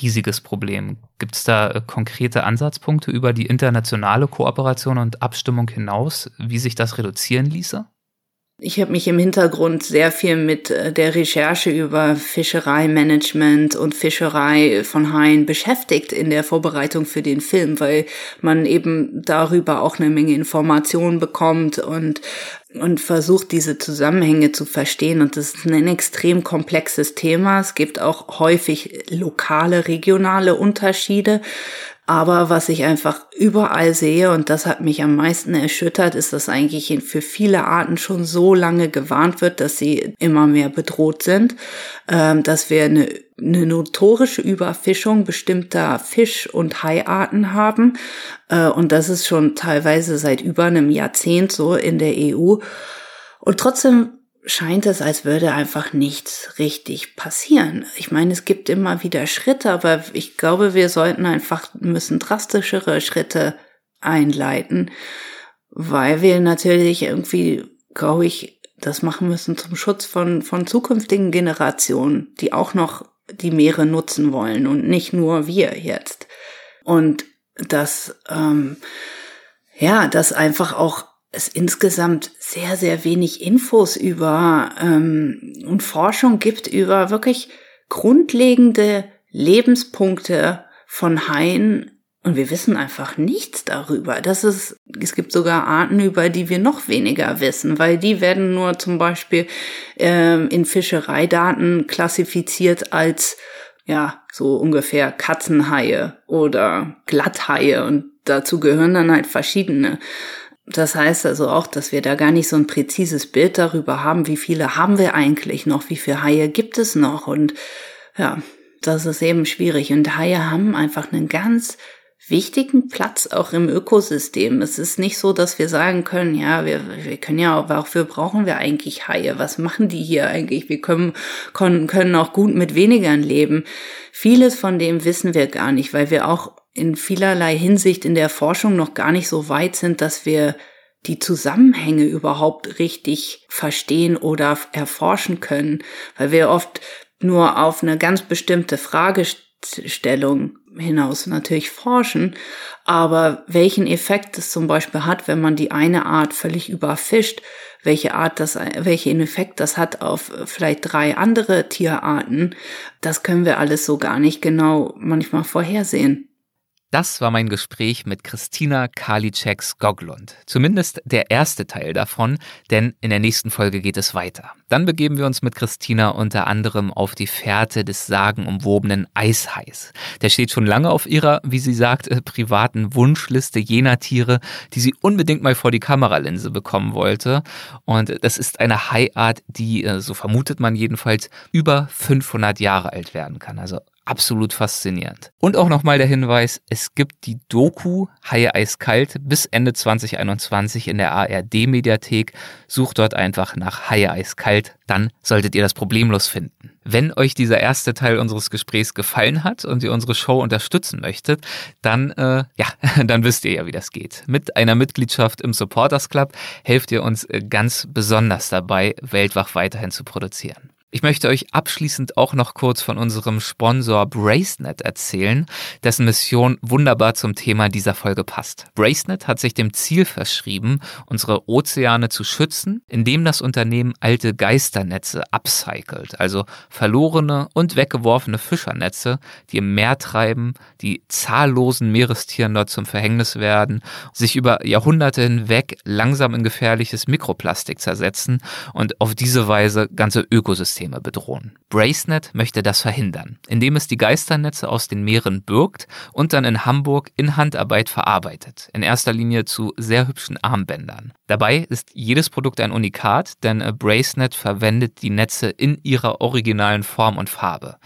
riesiges Problem. Gibt es da äh, konkrete Ansatzpunkte über die internationale Kooperation und Abstimmung hinaus, wie sich das reduzieren ließe? Ich habe mich im Hintergrund sehr viel mit äh, der Recherche über Fischereimanagement und Fischerei von Haien beschäftigt in der Vorbereitung für den Film, weil man eben darüber auch eine Menge Informationen bekommt und und versucht diese Zusammenhänge zu verstehen. Und das ist ein extrem komplexes Thema. Es gibt auch häufig lokale, regionale Unterschiede. Aber was ich einfach überall sehe, und das hat mich am meisten erschüttert, ist, dass eigentlich für viele Arten schon so lange gewarnt wird, dass sie immer mehr bedroht sind, ähm, dass wir eine, eine notorische Überfischung bestimmter Fisch- und Haiarten haben. Äh, und das ist schon teilweise seit über einem Jahrzehnt so in der EU. Und trotzdem scheint es, als würde einfach nichts richtig passieren. Ich meine, es gibt immer wieder Schritte, aber ich glaube, wir sollten einfach, müssen drastischere Schritte einleiten, weil wir natürlich irgendwie, glaube ich, das machen müssen zum Schutz von, von zukünftigen Generationen, die auch noch die Meere nutzen wollen und nicht nur wir jetzt. Und dass, ähm, ja, dass einfach auch es insgesamt sehr, sehr wenig Infos über ähm, und Forschung gibt über wirklich grundlegende Lebenspunkte von Haien. Und wir wissen einfach nichts darüber. Das ist, es gibt sogar Arten, über die wir noch weniger wissen, weil die werden nur zum Beispiel ähm, in Fischereidaten klassifiziert als ja, so ungefähr Katzenhaie oder Glatthaie und dazu gehören dann halt verschiedene. Das heißt also auch, dass wir da gar nicht so ein präzises Bild darüber haben, wie viele haben wir eigentlich noch, wie viele Haie gibt es noch und ja, das ist eben schwierig. Und Haie haben einfach einen ganz wichtigen Platz auch im Ökosystem. Es ist nicht so, dass wir sagen können, ja, wir, wir können ja auch, wofür brauchen wir eigentlich Haie? Was machen die hier eigentlich? Wir können, können, können auch gut mit wenigern leben. Vieles von dem wissen wir gar nicht, weil wir auch in vielerlei Hinsicht in der Forschung noch gar nicht so weit sind, dass wir die Zusammenhänge überhaupt richtig verstehen oder erforschen können, weil wir oft nur auf eine ganz bestimmte Fragestellung hinaus natürlich forschen, aber welchen Effekt es zum Beispiel hat, wenn man die eine Art völlig überfischt, welche Art das, welchen Effekt das hat auf vielleicht drei andere Tierarten, das können wir alles so gar nicht genau manchmal vorhersehen. Das war mein Gespräch mit Christina Karliczek-Skoglund. Zumindest der erste Teil davon, denn in der nächsten Folge geht es weiter. Dann begeben wir uns mit Christina unter anderem auf die Fährte des sagenumwobenen Eishais. Der steht schon lange auf ihrer, wie sie sagt, äh, privaten Wunschliste jener Tiere, die sie unbedingt mal vor die Kameralinse bekommen wollte. Und das ist eine Haiart, die, äh, so vermutet man jedenfalls, über 500 Jahre alt werden kann. Also absolut faszinierend. Und auch nochmal der Hinweis, es gibt die Doku Haie eiskalt bis Ende 2021 in der ARD Mediathek. Sucht dort einfach nach Haie eiskalt, dann solltet ihr das problemlos finden. Wenn euch dieser erste Teil unseres Gesprächs gefallen hat und ihr unsere Show unterstützen möchtet, dann äh, ja, dann wisst ihr ja, wie das geht. Mit einer Mitgliedschaft im Supporters Club helft ihr uns äh, ganz besonders dabei, Weltwach weiterhin zu produzieren. Ich möchte euch abschließend auch noch kurz von unserem Sponsor Bracenet erzählen, dessen Mission wunderbar zum Thema dieser Folge passt. Bracenet hat sich dem Ziel verschrieben, unsere Ozeane zu schützen, indem das Unternehmen alte Geisternetze upcycelt, also verlorene und weggeworfene Fischernetze, die im Meer treiben, die zahllosen Meerestieren dort zum Verhängnis werden, sich über Jahrhunderte hinweg langsam in gefährliches Mikroplastik zersetzen und auf diese Weise ganze Ökosysteme Ökosysteme bedrohen. Bracenet möchte das verhindern, indem es die Geisternetze aus den Meeren birgt und dann in Hamburg in Handarbeit verarbeitet, in erster Linie zu sehr hübschen Armbändern. Dabei ist jedes Produkt ein Unikat, denn äh, Bracenet verwendet die Netze in ihrer originalen Form und Farbe.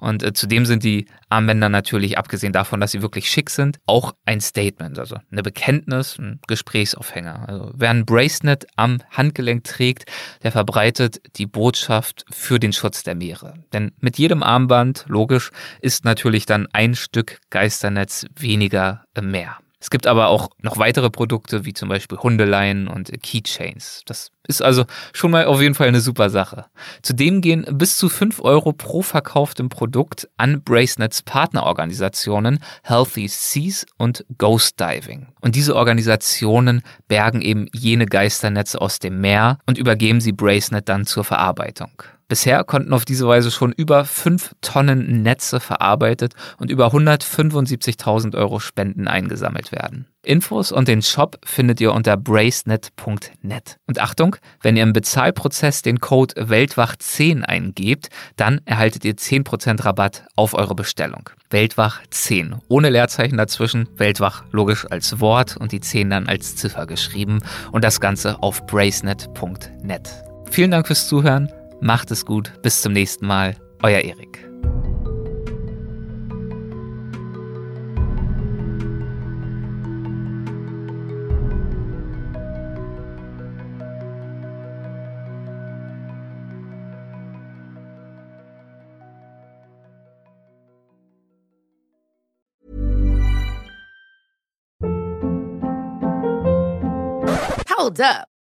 Und äh, zudem sind die Armbänder natürlich, abgesehen davon, dass sie wirklich schick sind, auch ein Statement, also eine Bekenntnis, ein Gesprächsaufhänger. Also wer ein Bracelet am Handgelenk trägt, der verbreitet die Botschaft für den Schutz der Meere. Denn mit jedem Armband, logisch, ist natürlich dann ein Stück Geisternetz weniger im Meer. Es gibt aber auch noch weitere Produkte, wie zum Beispiel Hundeleien und Keychains. Das ist also schon mal auf jeden Fall eine super Sache. Zudem gehen bis zu 5 Euro pro verkauftem Produkt an Bracenets Partnerorganisationen Healthy Seas und Ghost Diving. Und diese Organisationen bergen eben jene Geisternetze aus dem Meer und übergeben sie Bracenet dann zur Verarbeitung. Bisher konnten auf diese Weise schon über 5 Tonnen Netze verarbeitet und über 175.000 Euro Spenden eingesammelt werden. Infos und den Shop findet ihr unter bracenet.net. Und Achtung, wenn ihr im Bezahlprozess den Code Weltwach10 eingebt, dann erhaltet ihr 10% Rabatt auf eure Bestellung. Weltwach10, ohne Leerzeichen dazwischen, Weltwach logisch als Wort und die 10 dann als Ziffer geschrieben und das Ganze auf bracenet.net. Vielen Dank fürs Zuhören. Macht es gut, bis zum nächsten Mal, euer Erik. Hold up.